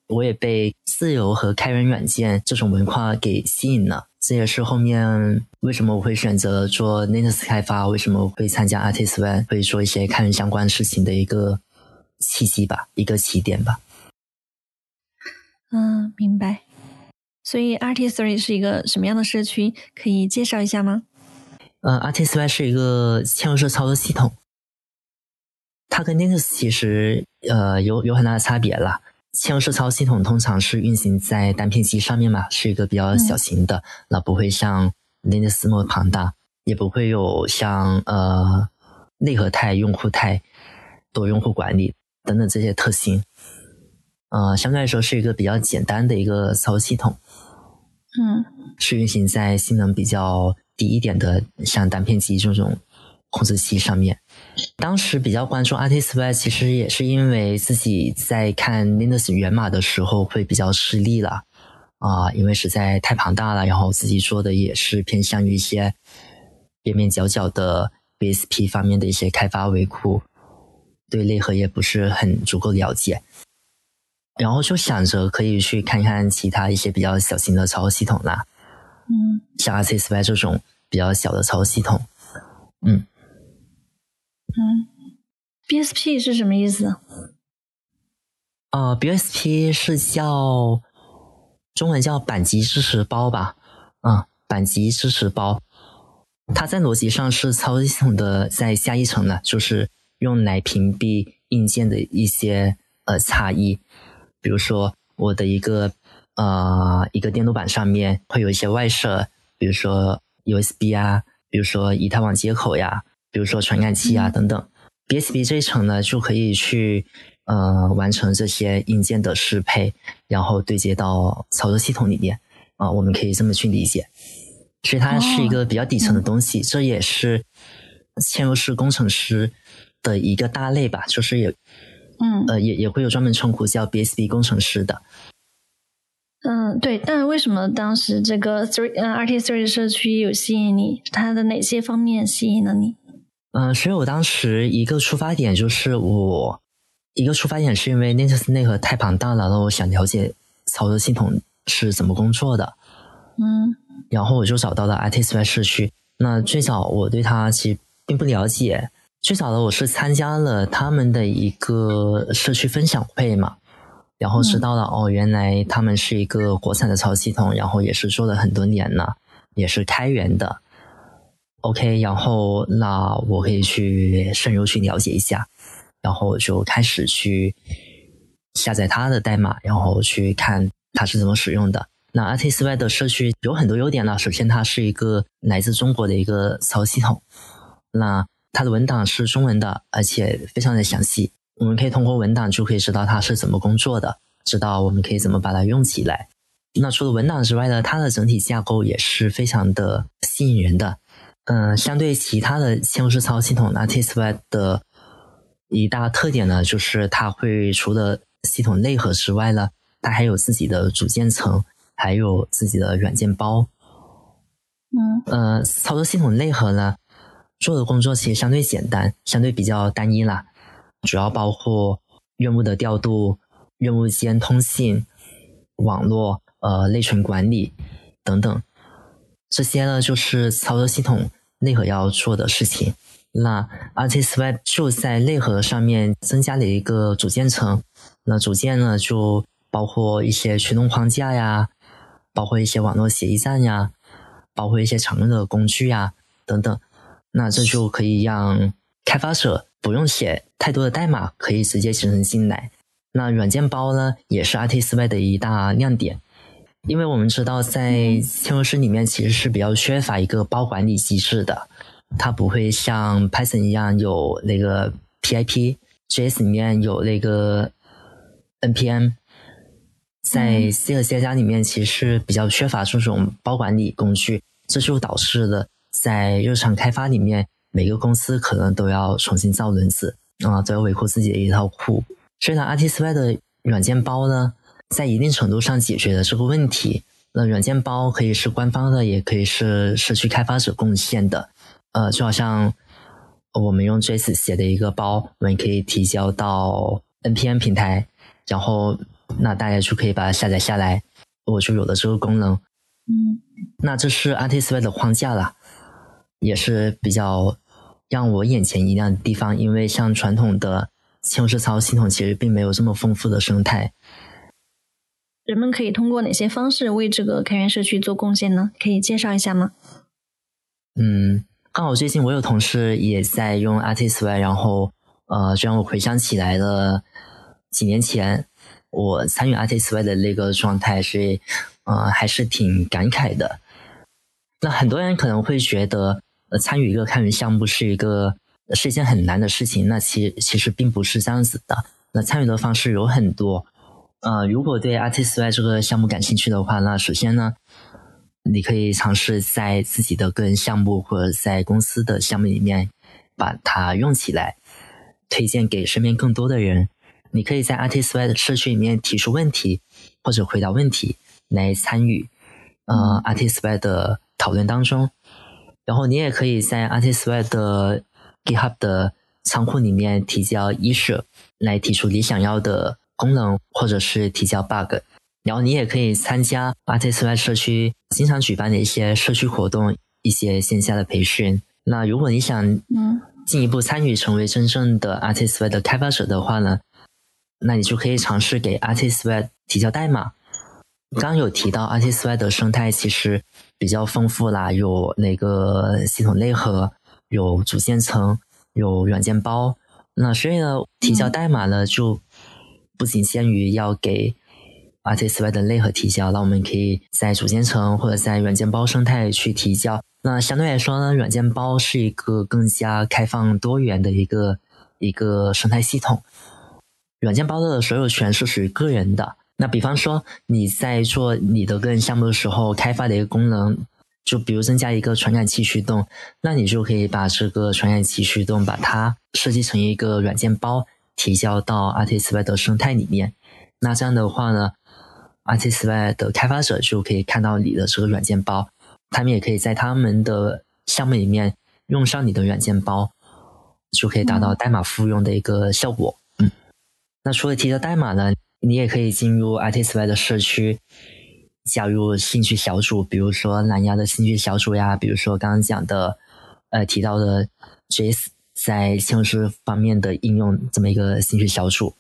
我也被自由和开源软件这种文化给吸引了。这也是后面为什么我会选择做 Linux 开发，为什么会参加 Artist 会做一些开源相关事情的一个契机吧，一个起点吧。嗯，明白。所以 Artist Three 是一个什么样的社区？可以介绍一下吗？呃，RTSY 是一个嵌入式操作系统，它跟 Linux 其实呃有有很大的差别啦。嵌入式操作系统通常是运行在单片机上面嘛，是一个比较小型的，那不会像 Linux 那么庞大，也不会有像呃内核态、用户态、多用户管理等等这些特性。呃，相对来说是一个比较简单的一个操作系统。嗯，是运行在性能比较。低一点的，像单片机这种控制器上面，当时比较关注 RTSY，其实也是因为自己在看 Linux 源码的时候会比较吃力了啊，因为实在太庞大了，然后自己做的也是偏向于一些边边角角的 BSP 方面的一些开发维护，对内核也不是很足够了解，然后就想着可以去看看其他一些比较小型的操作系统啦。嗯，像 r c s y 这种比较小的操作系统，嗯嗯，BSP 是什么意思？呃，BSP 是叫中文叫板级支持包吧，啊，板级支持包，它在逻辑上是操作系统的在下一层的，就是用来屏蔽硬件的一些呃差异，比如说我的一个呃一个电路板上面会有一些外设，比如说 USB 啊，比如说以太网接口呀，比如说传感器啊等等，BSB 这一层呢就可以去。呃，完成这些硬件的适配，然后对接到操作系统里面啊，我们可以这么去理解。所以它是一个比较底层的东西，这也是嵌入式工程师的一个大类吧，就是也，嗯，呃，也也会有专门称呼叫 BSB 工程师的。嗯，对。但为什么当时这个 three 嗯 RT three 社区有吸引你？它的哪些方面吸引了你？嗯，所以我当时一个出发点就是我。一个出发点是因为 Linux 内核太庞大了，然后我想了解操作系统是怎么工作的。嗯，然后我就找到了 ITSY 社区。那最早我对它其实并不了解，最早的我是参加了他们的一个社区分享会嘛，然后知道了哦，原来他们是一个国产的操作系统，然后也是做了很多年了，也是开源的。OK，然后那我可以去深入去了解一下。然后就开始去下载它的代码，然后去看它是怎么使用的。那 RTSY 的社区有很多优点呢。首先，它是一个来自中国的一个操作系统，那它的文档是中文的，而且非常的详细。我们可以通过文档就可以知道它是怎么工作的，知道我们可以怎么把它用起来。那除了文档之外呢，它的整体架构也是非常的吸引人的。嗯，相对其他的嵌入式操作系统，RTSY 的一大特点呢，就是它会除了系统内核之外呢，它还有自己的组件层，还有自己的软件包。嗯，呃，操作系统内核呢，做的工作其实相对简单，相对比较单一啦，主要包括任务的调度、任务间通信、网络、呃内存管理等等，这些呢就是操作系统内核要做的事情。那 RTSY 就在内核上面增加了一个组件层，那组件呢就包括一些驱动框架呀，包括一些网络协议站呀，包括一些常用的工具呀等等。那这就可以让开发者不用写太多的代码，可以直接集成进来。那软件包呢，也是 RTSY 的一大亮点，因为我们知道在嵌入式里面其实是比较缺乏一个包管理机制的。它不会像 Python 一样有那个 pip，JS 里面有那个 npm，在 C 和 C 加里面其实比较缺乏这种包管理工具，这就导致了在日常开发里面，每个公司可能都要重新造轮子啊，都要维护自己的一套库。所以呢，RTSY 的软件包呢，在一定程度上解决了这个问题。那软件包可以是官方的，也可以是社区开发者贡献的。呃，就好像我们用 JS 写的一个包，我们可以提交到 npm 平台，然后那大家就可以把它下载下来，我就有了这个功能。嗯，那这是 RTSY 的框架了，也是比较让我眼前一亮的地方。因为像传统的嵌入式操作系统，其实并没有这么丰富的生态。人们可以通过哪些方式为这个开源社区做贡献呢？可以介绍一下吗？嗯。刚好最近我有同事也在用 RTSY，然后呃，就让我回想起来了几年前我参与 RTSY 的那个状态，所以呃还是挺感慨的。那很多人可能会觉得，呃，参与一个开源项目是一个是一件很难的事情，那其其实并不是这样子的。那参与的方式有很多，呃，如果对 ArtisY 这个项目感兴趣的话，那首先呢。你可以尝试在自己的个人项目或者在公司的项目里面把它用起来，推荐给身边更多的人。你可以在 ArtisY 的社区里面提出问题或者回答问题来参与呃，ArtisY 的讨论当中。然后你也可以在 ArtisY 的 GitHub 的仓库里面提交 issue 来提出你想要的功能或者是提交 bug。然后你也可以参加 RTSY 社区经常举办的一些社区活动，一些线下的培训。那如果你想嗯进一步参与成为真正的 RTSY 的开发者的话呢，那你就可以尝试给 RTSY 提交代码。刚刚有提到 RTSY 的生态其实比较丰富啦，有那个系统内核，有组件层，有软件包。那所以呢，提交代码呢就不仅限于要给 RTSY 的内核提交，那我们可以在组件层或者在软件包生态去提交。那相对来说呢，软件包是一个更加开放多元的一个一个生态系统。软件包的所有权是属于个人的。那比方说，你在做你的个人项目的时候，开发的一个功能，就比如增加一个传感器驱动，那你就可以把这个传感器驱动把它设计成一个软件包，提交到 RTSY 的生态里面。那这样的话呢，RTSY 的开发者就可以看到你的这个软件包，他们也可以在他们的项目里面用上你的软件包，就可以达到代码复用的一个效果。嗯，那除了提交代码呢？你也可以进入 RTSY 的社区，加入兴趣小组，比如说蓝牙的兴趣小组呀，比如说刚刚讲的，呃，提到的 JS 在嵌入式方面的应用这么一个兴趣小组，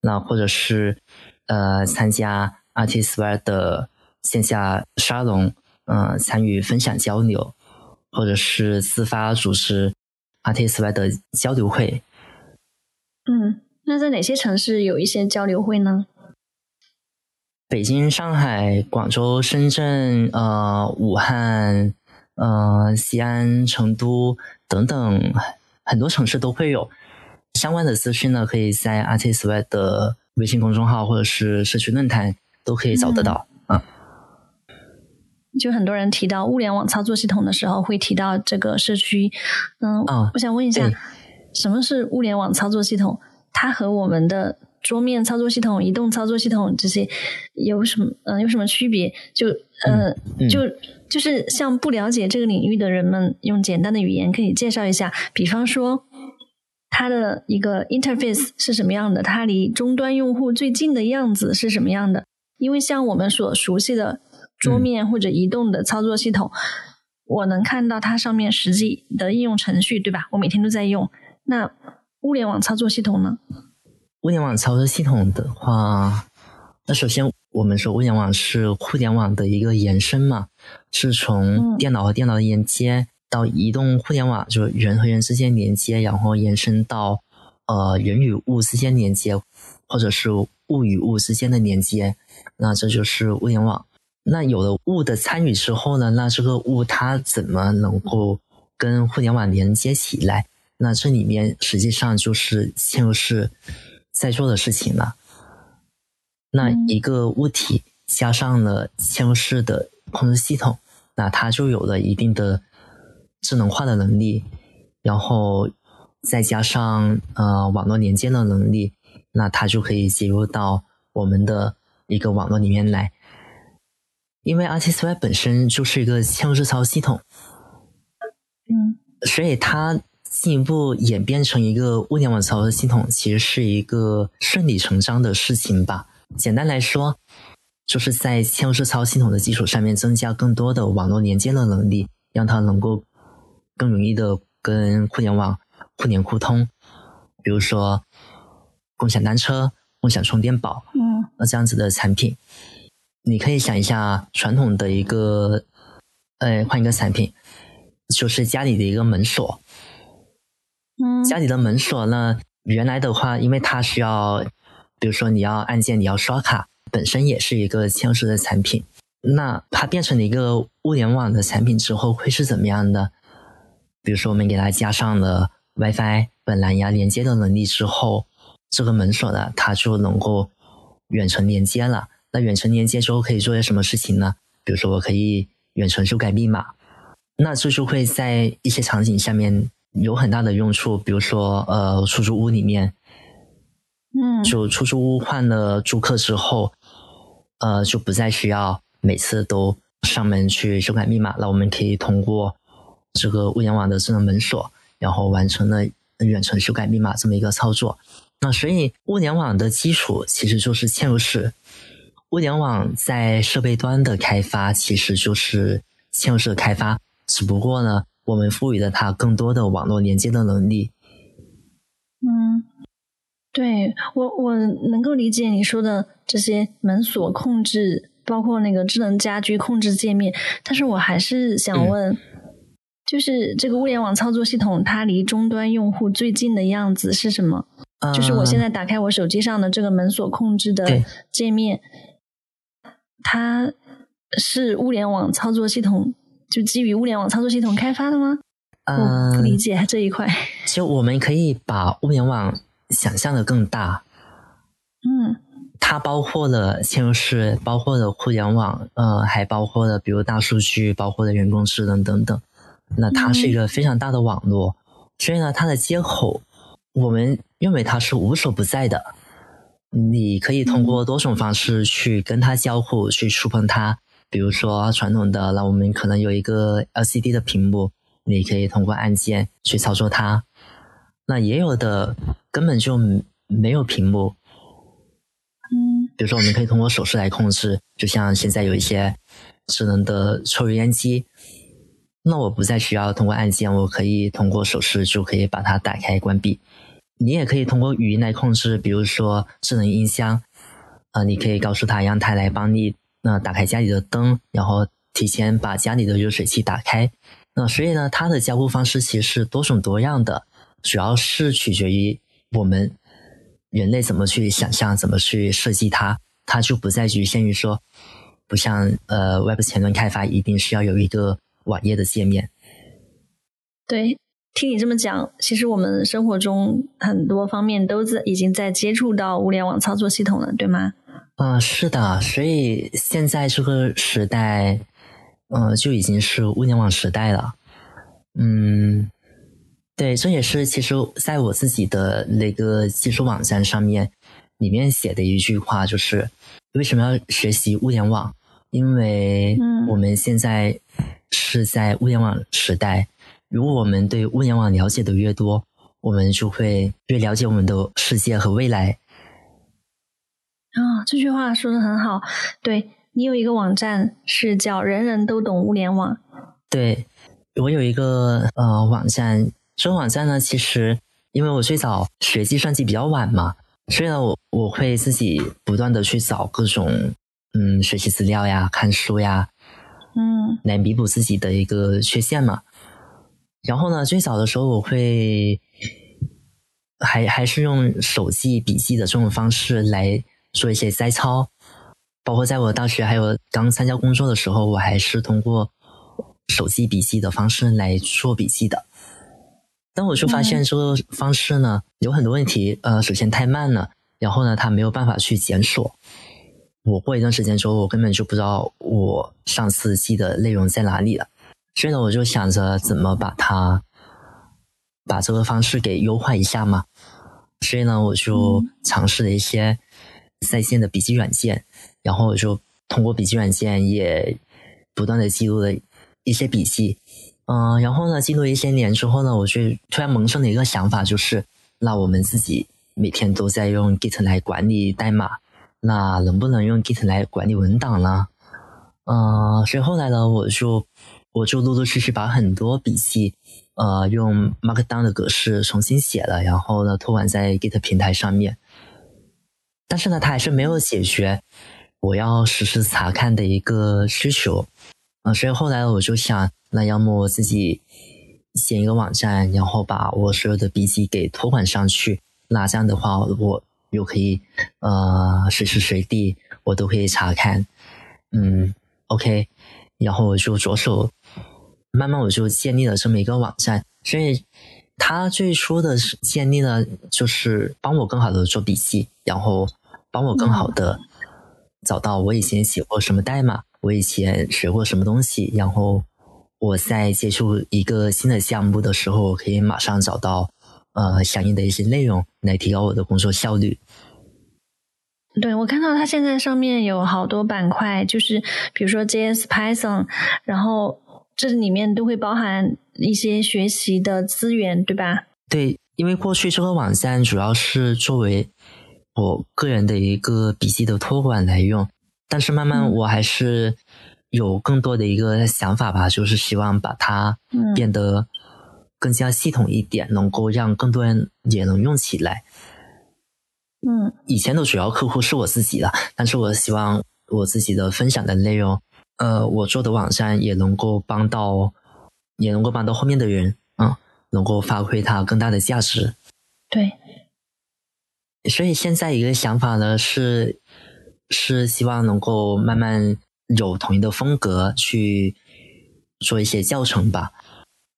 那或者是呃参加 RTSY 的线下沙龙，嗯，参与分享交流，或者是自发组织 RTSY 的交流会，嗯。那在哪些城市有一些交流会呢？北京、上海、广州、深圳、呃，武汉、呃，西安、成都等等很多城市都会有相关的资讯呢。可以在 RTSY 的微信公众号或者是社区论坛都可以找得到。嗯，就很多人提到物联网操作系统的时候，会提到这个社区。嗯，我想问一下，什么是物联网操作系统？它和我们的桌面操作系统、移动操作系统这些有什么嗯有什么区别？就呃就就是像不了解这个领域的人们，用简单的语言可以介绍一下。比方说，它的一个 interface 是什么样的？它离终端用户最近的样子是什么样的？因为像我们所熟悉的桌面或者移动的操作系统，我能看到它上面实际的应用程序，对吧？我每天都在用。那物联网操作系统呢？物联网操作系统的话，那首先我们说物联网是互联网的一个延伸嘛，是从电脑和电脑的连接到移动互联网，就是人和人之间连接，然后延伸到呃人与物之间连接，或者是物与物之间的连接，那这就是物联网。那有了物的参与之后呢，那这个物它怎么能够跟互联网连接起来？那这里面实际上就是嵌入式在做的事情了。那一个物体加上了嵌入式的控制系统，那它就有了一定的智能化的能力，然后再加上呃网络连接的能力，那它就可以接入到我们的一个网络里面来。因为 RTSY 本身就是一个嵌入式操作系统，嗯，所以它。进一步演变成一个物联网操作系统，其实是一个顺理成章的事情吧。简单来说，就是在嵌入式操作系统的基础上面，增加更多的网络连接的能力，让它能够更容易的跟互联网互联互通。比如说，共享单车、共享充电宝，嗯，那这样子的产品，你可以想一下，传统的一个，呃，换一个产品，就是家里的一个门锁。家里的门锁呢？原来的话，因为它需要，比如说你要按键，你要刷卡，本身也是一个嵌入式的产品。那它变成了一个物联网的产品之后，会是怎么样的？比如说，我们给它加上了 WiFi 本蓝牙连接的能力之后，这个门锁呢，它就能够远程连接了。那远程连接之后可以做些什么事情呢？比如说，我可以远程修改密码。那这就会在一些场景下面。有很大的用处，比如说，呃，出租屋里面，嗯，就出租屋换了租客之后，呃，就不再需要每次都上门去修改密码了。我们可以通过这个物联网的智能门锁，然后完成了远程修改密码这么一个操作。那所以，物联网的基础其实就是嵌入式。物联网在设备端的开发其实就是嵌入式的开发，只不过呢。我们赋予了它更多的网络连接的能力。嗯，对我，我能够理解你说的这些门锁控制，包括那个智能家居控制界面，但是我还是想问，就是这个物联网操作系统，它离终端用户最近的样子是什么？就是我现在打开我手机上的这个门锁控制的界面，它是物联网操作系统，就基于物联网操作系统开发的吗？我不理解这一块。其实我们可以把物联网想象的更大，嗯，它包括了嵌入式，包括了互联网，呃，还包括了比如大数据，包括了人工智能等等。那它是一个非常大的网络，所以呢，它的接口。我们认为它是无所不在的，你可以通过多种方式去跟它交互，去触碰它。比如说传统的，那我们可能有一个 LCD 的屏幕，你可以通过按键去操作它。那也有的根本就没有屏幕，嗯，比如说我们可以通过手势来控制，就像现在有一些智能的抽油烟机，那我不再需要通过按键，我可以通过手势就可以把它打开关闭。你也可以通过语音来控制，比如说智能音箱，啊，你可以告诉他让他来帮你，那打开家里的灯，然后提前把家里的热水器打开。那所以呢，它的交互方式其实是多种多样的，主要是取决于我们人类怎么去想象，怎么去设计它，它就不再局限于说，不像呃 Web 前端开发一定是要有一个网页的界面。对。听你这么讲，其实我们生活中很多方面都在已经在接触到物联网操作系统了，对吗？嗯，是的。所以现在这个时代，嗯，就已经是物联网时代了。嗯，对，这也是其实在我自己的那个技术网站上面里面写的一句话，就是为什么要学习物联网？因为我们现在是在物联网时代。如果我们对物联网了解的越多，我们就会越了解我们的世界和未来。啊，这句话说的很好。对你有一个网站是叫“人人都懂物联网”。对我有一个呃网站，这个网站呢，其实因为我最早学计算机比较晚嘛，所以呢，我我会自己不断的去找各种嗯学习资料呀、看书呀，嗯，来弥补自己的一个缺陷嘛。然后呢，最早的时候我会还还是用手记笔记的这种方式来做一些摘抄，包括在我大学还有刚参加工作的时候，我还是通过手记笔记的方式来做笔记的。但我就发现这个方式呢有很多问题，呃，首先太慢了，然后呢，它没有办法去检索。我过一段时间之后，我根本就不知道我上次记的内容在哪里了。所以呢，我就想着怎么把它把这个方式给优化一下嘛。所以呢，我就尝试了一些在线的笔记软件，然后我就通过笔记软件也不断的记录了一些笔记。嗯，然后呢，进入一些年之后呢，我就突然萌生了一个想法，就是那我们自己每天都在用 Git 来管理代码，那能不能用 Git 来管理文档呢？嗯，所以后来呢，我就。我就陆陆续续把很多笔记，呃，用 Markdown 的格式重新写了，然后呢，托管在 Git 平台上面。但是呢，它还是没有解决我要实时查看的一个需求，啊，所以后来我就想，那要么我自己建一个网站，然后把我所有的笔记给托管上去，那这样的话，我又可以，呃，随时随地我都可以查看。嗯，OK。然后我就着手，慢慢我就建立了这么一个网站。所以，他最初的建立了，就是帮我更好的做笔记，然后帮我更好的找到我以前写过什么代码，我以前学过什么东西。然后我在接触一个新的项目的时候，我可以马上找到呃相应的一些内容，来提高我的工作效率。对，我看到它现在上面有好多板块，就是比如说 JS、Python，然后这里面都会包含一些学习的资源，对吧？对，因为过去这个网站主要是作为我个人的一个笔记的托管来用，但是慢慢我还是有更多的一个想法吧，就是希望把它变得更加系统一点，能够让更多人也能用起来。嗯，以前的主要客户是我自己的，但是我希望我自己的分享的内容，呃，我做的网站也能够帮到，也能够帮到后面的人，嗯，能够发挥它更大的价值。对。所以现在一个想法呢是，是希望能够慢慢有统一的风格去做一些教程吧。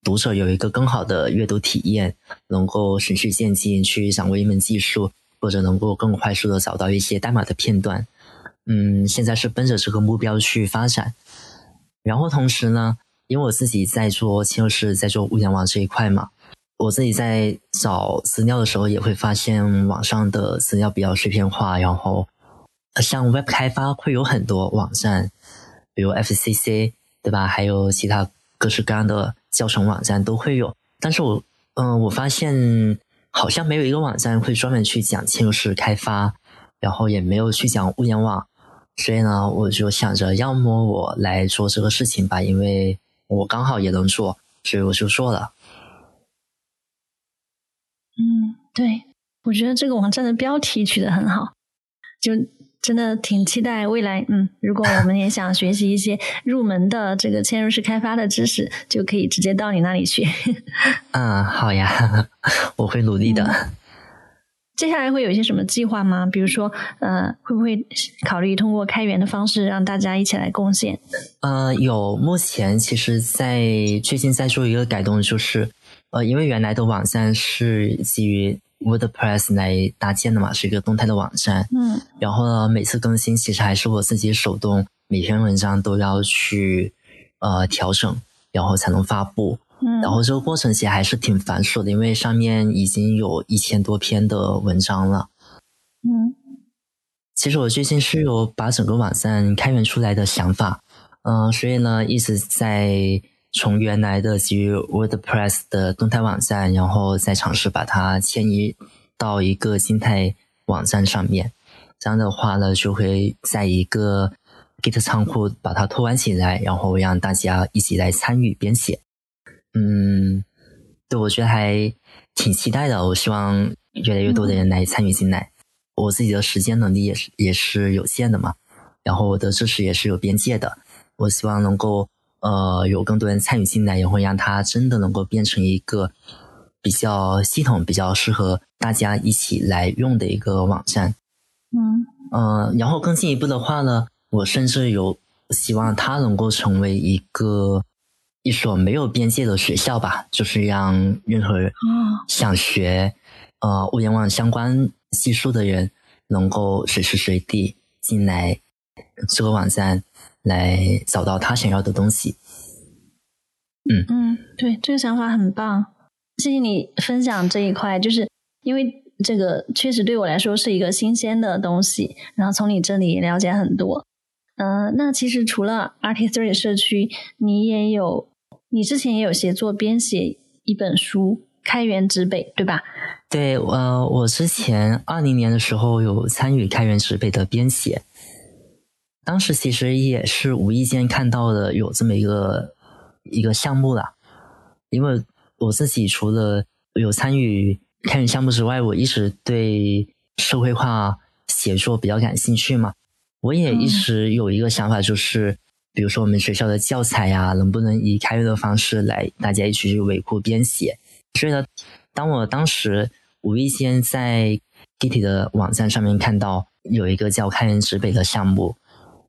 读者有一个更好的阅读体验，能够循序渐进去掌握一门技术，或者能够更快速的找到一些代码的片段。嗯，现在是奔着这个目标去发展。然后同时呢，因为我自己在做，就是在做物联网这一块嘛，我自己在找资料的时候也会发现网上的资料比较碎片化，然后像 Web 开发会有很多网站，比如 FCC 对吧？还有其他各式各样的。教程网站都会有，但是我嗯，我发现好像没有一个网站会专门去讲嵌入式开发，然后也没有去讲物联网，所以呢，我就想着要么我来做这个事情吧，因为我刚好也能做，所以我就做了。嗯，对，我觉得这个网站的标题取得很好，就。真的挺期待未来，嗯，如果我们也想学习一些入门的这个嵌入式开发的知识，就可以直接到你那里去。嗯，好呀，我会努力的。接下来会有一些什么计划吗？比如说，呃，会不会考虑通过开源的方式让大家一起来贡献？呃，有，目前其实，在最近在做一个改动，就是呃，因为原来的网站是基于。WordPress 来搭建的嘛，是一个动态的网站。嗯，然后呢，每次更新其实还是我自己手动，每篇文章都要去呃调整，然后才能发布。嗯，然后这个过程其实还是挺繁琐的，因为上面已经有一千多篇的文章了。嗯，其实我最近是有把整个网站开源出来的想法，嗯，所以呢一直在。从原来的基于 WordPress 的动态网站，然后再尝试把它迁移到一个静态网站上面。这样的话呢，就会在一个 Git 仓库把它托管起来，然后让大家一起来参与编写。嗯，对，我觉得还挺期待的。我希望越来越多的人来参与进来。我自己的时间能力也是也是有限的嘛，然后我的知识也是有边界的。我希望能够。呃，有更多人参与进来，也会让它真的能够变成一个比较系统、比较适合大家一起来用的一个网站。嗯，呃，然后更进一步的话呢，我甚至有希望它能够成为一个一所没有边界的学校吧，就是让任何想学呃物联网相关技术的人能够随时随地进来这个网站。来找到他想要的东西。嗯嗯，对，这个想法很棒，谢谢你分享这一块。就是因为这个确实对我来说是一个新鲜的东西，然后从你这里了解很多。嗯，那其实除了 Artist 社区，你也有，你之前也有协作编写一本书《开源指北》，对吧？对，呃，我之前二零年的时候有参与《开源指北》的编写。当时其实也是无意间看到的有这么一个一个项目啦，因为我自己除了有参与开源项目之外，我一直对社会化写作比较感兴趣嘛。我也一直有一个想法，就是比如说我们学校的教材呀，能不能以开源的方式来大家一起去维护编写？所以呢，当我当时无意间在 Git 的网站上面看到有一个叫开源指北的项目。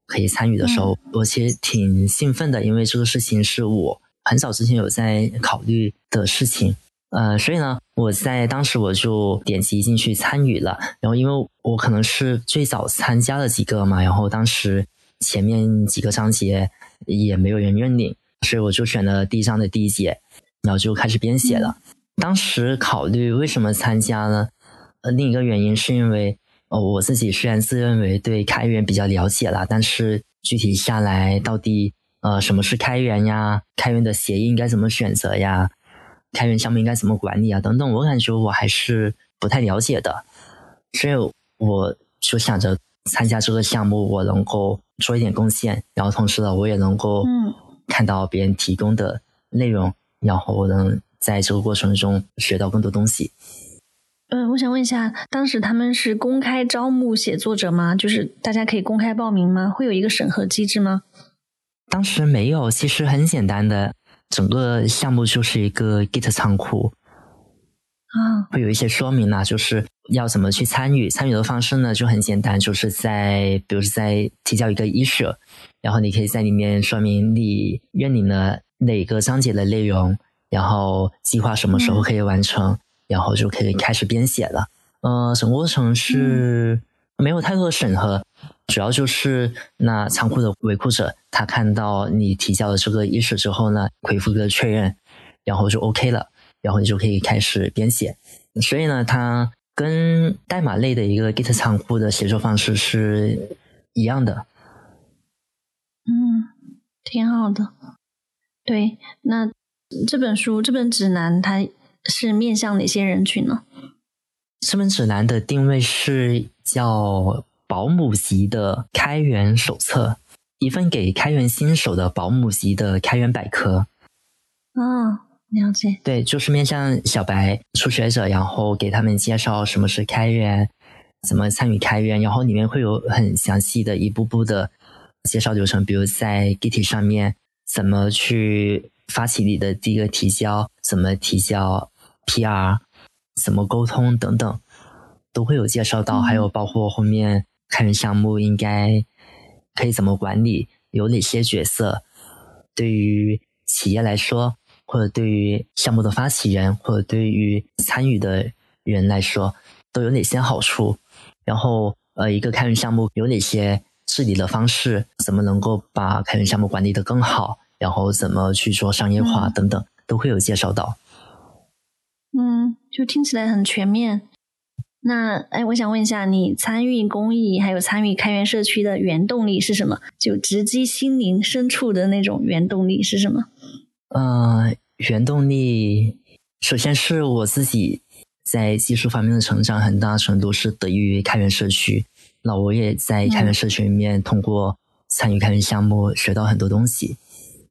可以参与的时候，我其实挺兴奋的，因为这个事情是我很早之前有在考虑的事情，呃，所以呢，我在当时我就点击进去参与了。然后，因为我可能是最早参加了几个嘛，然后当时前面几个章节也没有人认领，所以我就选了第一章的第一节，然后就开始编写了。当时考虑为什么参加呢？呃，另一个原因是因为。哦，我自己虽然自认为对开源比较了解了，但是具体下来，到底呃什么是开源呀？开源的协议应该怎么选择呀？开源项目应该怎么管理啊？等等，我感觉我还是不太了解的，所以我就想着参加这个项目，我能够做一点贡献，然后同时呢，我也能够看到别人提供的内容，然后我能在这个过程中学到更多东西。嗯，我想问一下，当时他们是公开招募写作者吗？就是大家可以公开报名吗？会有一个审核机制吗？当时没有，其实很简单的，整个项目就是一个 Git 仓库啊，会有一些说明呢，就是要怎么去参与。参与的方式呢就很简单，就是在比如说在提交一个 issue，然后你可以在里面说明你认领了哪个章节的内容，然后计划什么时候可以完成。然后就可以开始编写了。呃，整个过程是没有太多的审核，主要就是那仓库的维护者他看到你提交了这个意识之后呢，回复个确认，然后就 OK 了，然后你就可以开始编写。所以呢，它跟代码类的一个 Git 仓库的协作方式是一样的。嗯，挺好的。对，那这本书这本指南它。是面向哪些人群呢？这份指南的定位是叫保姆级的开源手册，一份给开源新手的保姆级的开源百科。哦，了解。对，就是面向小白初学者，然后给他们介绍什么是开源，怎么参与开源，然后里面会有很详细的一步步的介绍流程，比如在 Git 上面怎么去发起你的第一个提交，怎么提交。P.R. 怎么沟通等等，都会有介绍到，还有包括后面开源项目应该可以怎么管理，有哪些角色，对于企业来说，或者对于项目的发起人，或者对于参与的人来说，都有哪些好处？然后，呃，一个开源项目有哪些治理的方式？怎么能够把开源项目管理的更好？然后怎么去做商业化等等，都会有介绍到。嗯，就听起来很全面。那哎，我想问一下，你参与公益还有参与开源社区的原动力是什么？就直击心灵深处的那种原动力是什么？呃，原动力首先是我自己在技术方面的成长，很大程度是得益于开源社区。那我也在开源社区里面通过参与开源项目学到很多东西。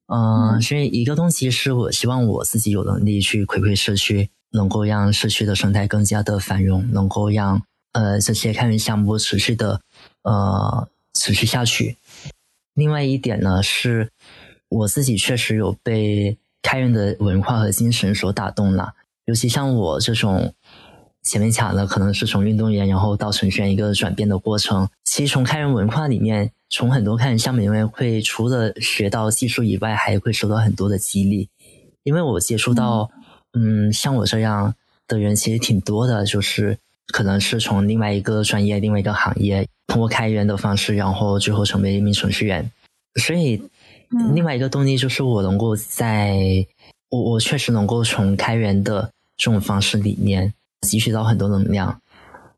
嗯，所以一个东西是我希望我自己有能力去回馈社区。能够让社区的生态更加的繁荣，能够让呃这些开源项目持续的呃持续下去。另外一点呢，是我自己确实有被开源的文化和精神所打动了。尤其像我这种前面讲的，可能是从运动员然后到程序员一个转变的过程。其实从开源文化里面，从很多开源项目里面会除了学到技术以外，还会受到很多的激励。因为我接触到。嗯，像我这样的人其实挺多的，就是可能是从另外一个专业、另外一个行业，通过开源的方式，然后最后成为一名程序员。所以，另外一个动力就是我能够在，我我确实能够从开源的这种方式里面汲取到很多能量。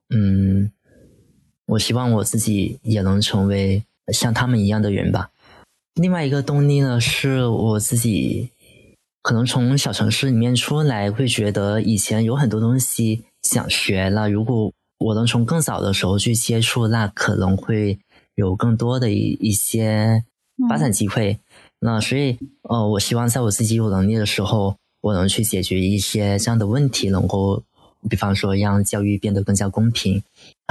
嗯，我希望我自己也能成为像他们一样的人吧。另外一个动力呢，是我自己。可能从小城市里面出来，会觉得以前有很多东西想学了。如果我能从更早的时候去接触，那可能会有更多的一一些发展机会。那所以，呃，我希望在我自己有能力的时候，我能去解决一些这样的问题，能够，比方说让教育变得更加公平。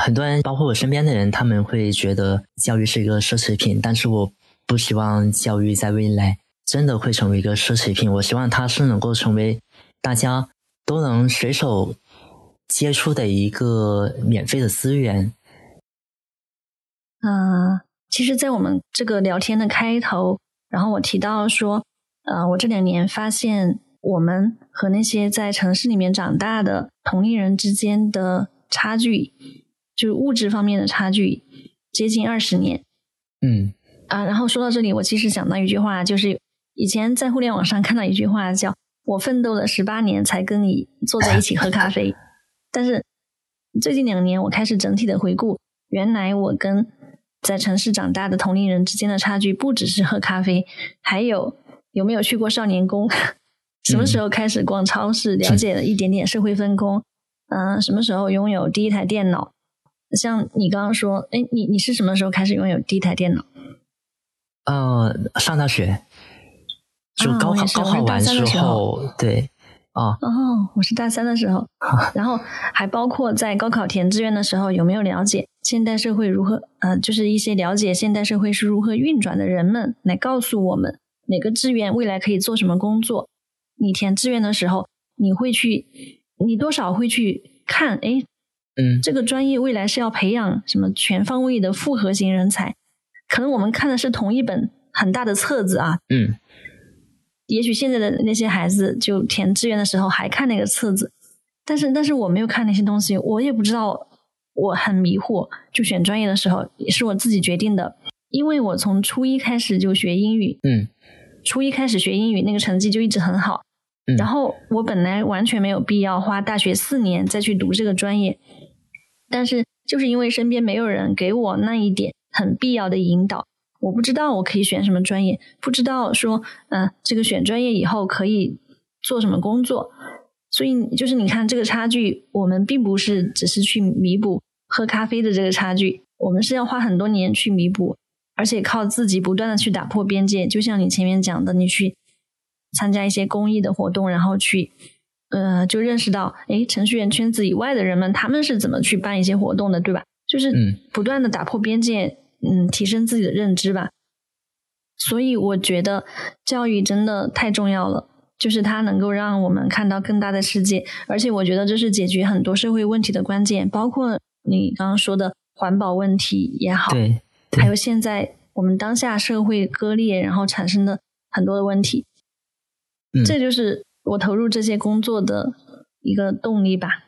很多人，包括我身边的人，他们会觉得教育是一个奢侈品，但是我不希望教育在未来。真的会成为一个奢侈品。我希望它是能够成为大家都能随手接触的一个免费的资源。嗯，其实，在我们这个聊天的开头，然后我提到说，呃，我这两年发现我们和那些在城市里面长大的同龄人之间的差距，就是物质方面的差距，接近二十年。嗯啊，然后说到这里，我其实想到一句话，就是。以前在互联网上看到一句话，叫“我奋斗了十八年才跟你坐在一起喝咖啡 ”，但是最近两年我开始整体的回顾，原来我跟在城市长大的同龄人之间的差距不只是喝咖啡，还有有没有去过少年宫，什么时候开始逛超市，了解了一点点社会分工，嗯，什么时候拥有第一台电脑？像你刚刚说，哎，你你是什么时候开始拥有第一台电脑？呃，上大学。就高考高考完之后，对，啊哦，我是大三的时候，然后还包括在高考填志愿的时候，有没有了解现代社会如何？呃，就是一些了解现代社会是如何运转的人们来告诉我们哪个志愿未来可以做什么工作。你填志愿的时候，你会去，你多少会去看，哎，嗯这个专业未来是要培养什么全方位的复合型人才？可能我们看的是同一本很大的册子啊，嗯也许现在的那些孩子就填志愿的时候还看那个册子，但是但是我没有看那些东西，我也不知道，我很迷惑。就选专业的时候也是我自己决定的，因为我从初一开始就学英语，嗯初一开始学英语那个成绩就一直很好，嗯然后我本来完全没有必要花大学四年再去读这个专业，但是就是因为身边没有人给我那一点很必要的引导，我不知道我可以选什么专业，不知道说，嗯、这个选专业以后可以做什么工作，所以就是你看这个差距，我们并不是只是去弥补喝咖啡的这个差距，我们是要花很多年去弥补，而且靠自己不断的去打破边界，就像你前面讲的，你去参加一些公益的活动，然后去。呃，就认识到，诶，程序员圈子以外的人们，他们是怎么去办一些活动的，对吧？就是嗯不断的打破边界，嗯，提升自己的认知吧。所以我觉得教育真的太重要了，就是它能够让我们看到更大的世界，而且我觉得这是解决很多社会问题的关键，包括你刚刚说的环保问题也好，对对还有现在我们当下社会割裂，然后产生的很多的问题，嗯这就是我投入这些工作的一个动力吧。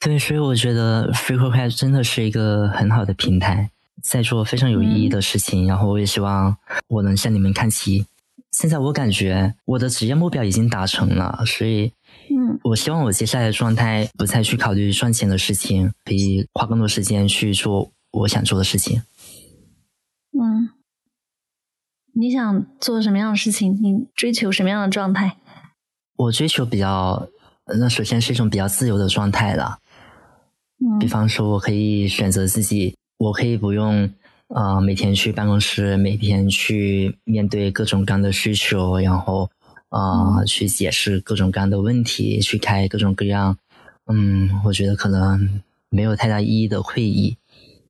对，所以我觉得 FreeCodeCamp 真的是一个很好的平台，在做非常有意义的事情。然后我也希望我能向你们看齐。现在我感觉我的职业目标已经达成了，所以嗯我希望我接下来的状态不再去考虑赚钱的事情，可以花更多时间去做我想做的事情。嗯，你想做什么样的事情？你追求什么样的状态？我追求比较，呃那首先是一种比较自由的状态了。嗯比方说，我可以选择自己，我可以不用呃每天去办公室，每天去面对各种各样的需求，然后呃、去解释各种各样的问题，去开各种各样，嗯，我觉得可能没有太大意义的会议。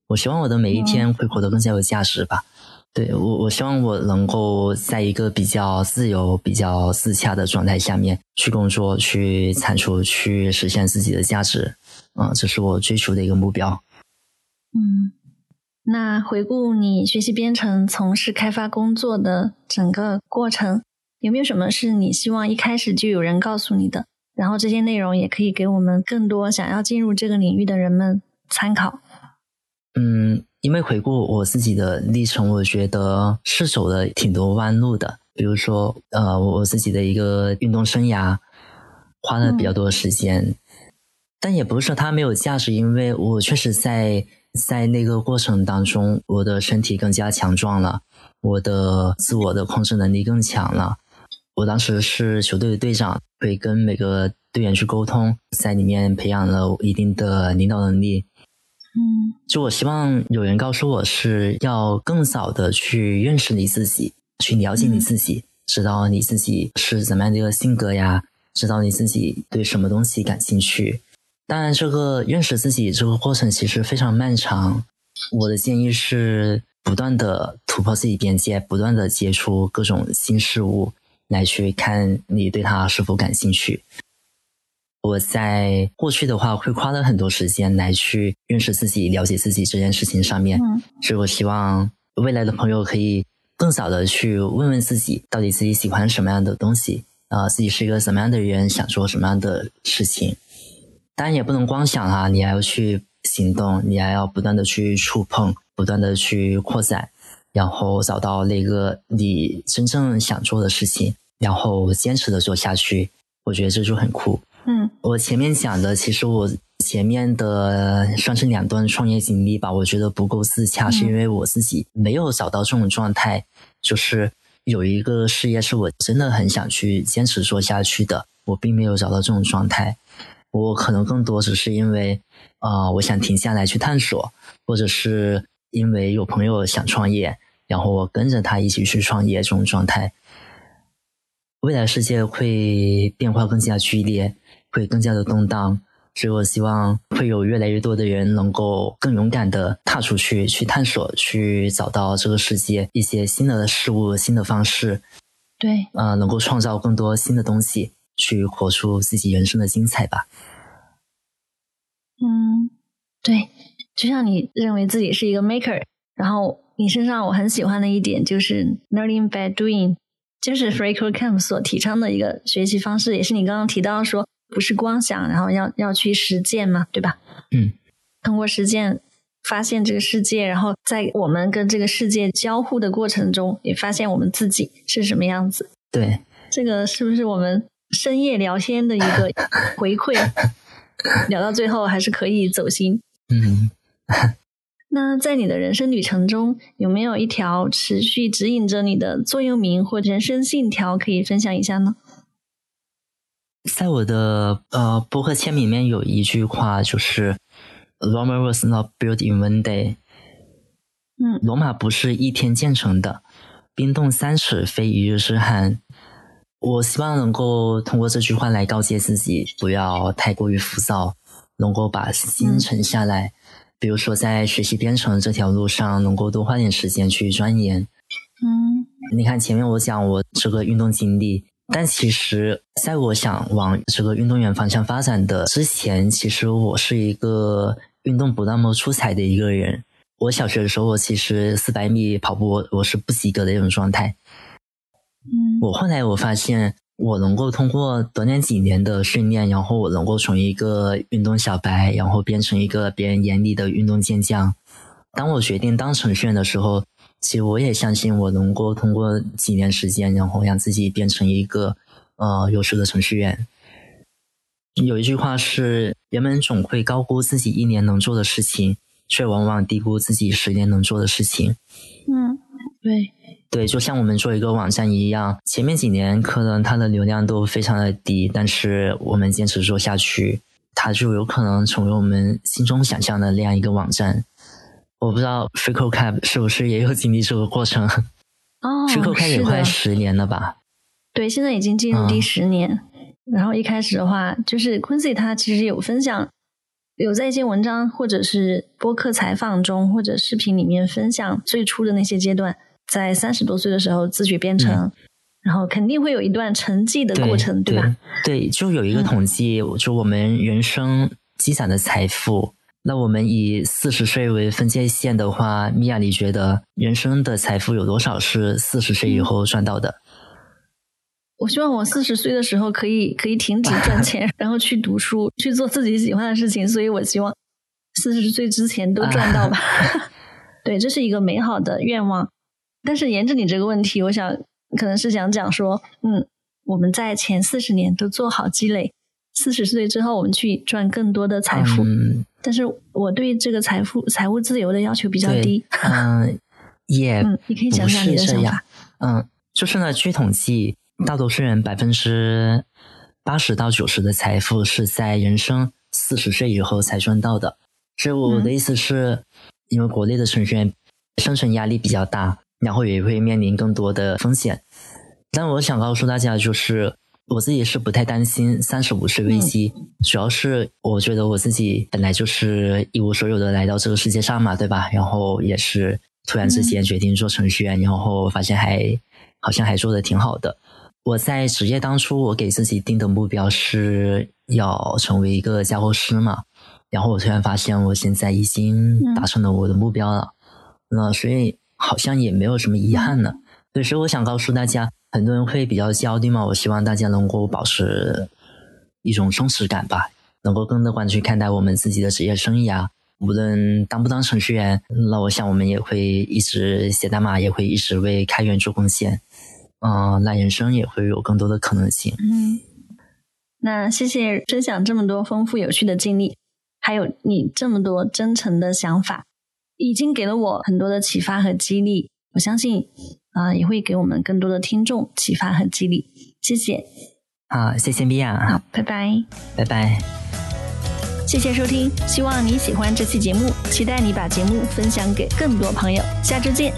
我希望我的每一天会活得更加有价值吧。对我，我希望我能够在一个比较自由、比较自洽的状态下面去工作、去产出、去实现自己的价值。啊、这是我追求的一个目标。嗯，那回顾你学习编程、从事开发工作的整个过程，有没有什么是你希望一开始就有人告诉你的？然后这些内容也可以给我们更多想要进入这个领域的人们参考。嗯，因为回顾我自己的历程，我觉得是走了挺多弯路的。比如说，呃，我自己的一个运动生涯花了比较多的时间，但也不是说它没有价值，因为我确实在在那个过程当中，我的身体更加强壮了，我的自我的控制能力更强了。我当时是球队的队长，会跟每个队员去沟通，在里面培养了一定的领导能力。嗯就我希望有人告诉我是要更早的去认识你自己，去了解你自己，知道你自己是怎么样的一个性格呀，知道你自己对什么东西感兴趣。当然，这个认识自己这个过程其实非常漫长。我的建议是不断的突破自己边界，不断的接触各种新事物，来去看你对它是否感兴趣。我在过去的话会花了很多时间来去认识自己、了解自己这件事情上面，嗯所以我希望未来的朋友可以更早的去问问自己，到底自己喜欢什么样的东西，啊、自己是一个什么样的人，想做什么样的事情。当然也不能光想哈、你还要去行动，你还要不断的去触碰，不断的去扩展，然后找到那个你真正想做的事情，然后坚持的做下去。我觉得这就很酷。嗯我前面讲的，其实我前面的算是两段创业经历吧，我觉得不够自洽，嗯是因为我自己没有找到这种状态，就是有一个事业是我真的很想去坚持做下去的，我并没有找到这种状态。我可能更多只是因为，啊、我想停下来去探索，或者是因为有朋友想创业，然后我跟着他一起去创业这种状态。未来世界会变化更加剧烈，会更加的动荡。所以我希望会有越来越多的人能够更勇敢的踏出去，去探索，去找到这个世界一些新的事物、新的方式。对，呃，能够创造更多新的东西，去活出自己人生的精彩吧。嗯，对，就像你认为自己是一个 maker，然后你身上我很喜欢的一点就是 learning by doing，就是 f r e c o Camp 所提倡的一个学习方式，也是你刚刚提到说。不是光想，然后要要去实践嘛，对吧？嗯，通过实践发现这个世界，然后在我们跟这个世界交互的过程中，也发现我们自己是什么样子。对，这个是不是我们深夜聊天的一个回馈？聊到最后还是可以走心。嗯，那在你的人生旅程中，有没有一条持续指引着你的座右铭或人生信条可以分享一下呢？在我的呃博客签名里面有一句话，就是 “Rome was not built in one day”。嗯，罗马不是一天建成的，冰冻三尺非一日之寒。我希望能够通过这句话来告诫自己，不要太过于浮躁，能够把心沉下来。比如说，在学习编程这条路上，能够多花点时间去钻研。嗯，你看前面我讲我这个运动经历。但其实，在我想往这个运动员方向发展的之前，其实我是一个运动不那么出彩的一个人。我小学的时候，我其实四百米跑步我是不及格的一种状态。嗯，我后来我发现，我能够通过短短几年的训练，然后我能够从一个运动小白，然后变成一个别人眼里的运动健将。当我决定当程序员的时候。其实我也相信，我能够通过几年时间，然后让自己变成一个呃优秀的程序员。有一句话是：人们总会高估自己一年能做的事情，却往往低估自己十年能做的事情。嗯，对，对，就像我们做一个网站一样，前面几年可能它的流量都非常的低，但是我们坚持做下去，它就有可能成为我们心中想象的那样一个网站。我不知道 f r e c o Cap 是不是也有经历这个过程？哦 f r e c o Cap 也快十年了吧？对，现在已经进入第十年。然后一开始的话，就是 Quincy 他其实有分享，有在一些文章或者是播客采访中或者视频里面分享最初的那些阶段，在三十多岁的时候自学编程，然后肯定会有一段沉寂的过程，对吧？对，就有一个统计，就我们人生积攒的财富。那我们以四十岁为分界线的话，米娅，你觉得人生的财富有多少是四十岁以后赚到的？我希望我四十岁的时候可以可以停止赚钱，然后去读书，去做自己喜欢的事情。所以我希望四十岁之前都赚到吧。对，这是一个美好的愿望。但是沿着你这个问题，我想可能是想讲说，嗯，我们在前四十年都做好积累。四十岁之后，我们去赚更多的财富。嗯，但是我对这个财富、财务自由的要求比较低。嗯，也，嗯，你可以讲讲你的想法。嗯，就是呢，据统计，大多数人百分之八十到九十的财富是在人生四十岁以后才赚到的。所以我的意思是，因为国内的程序员生存压力比较大，然后也会面临更多的风险。但我想告诉大家，就是。我自己是不太担心三十五岁危机，主要是我觉得我自己本来就是一无所有的来到这个世界上嘛，对吧？然后也是突然之间决定做程序员，然后发现还好像还做的挺好的。我在职业当初我给自己定的目标是要成为一个架构师嘛，然后我突然发现我现在已经达成了我的目标了，那所以好像也没有什么遗憾了。所以我想告诉大家。很多人会比较焦虑嘛，我希望大家能够保持一种松弛感吧，能够更乐观去看待我们自己的职业生涯。无论当不当程序员，那我想我们也会一直写代码，也会一直为开源做贡献。嗯，那人生也会有更多的可能性。嗯，那谢谢分享这么多丰富有趣的经历，还有你这么多真诚的想法，已经给了我很多的启发和激励。我相信。啊，也会给我们更多的听众启发和激励。谢谢。好，谢谢米娅。好，拜拜。拜拜。谢谢收听，希望你喜欢这期节目，期待你把节目分享给更多朋友。下周见。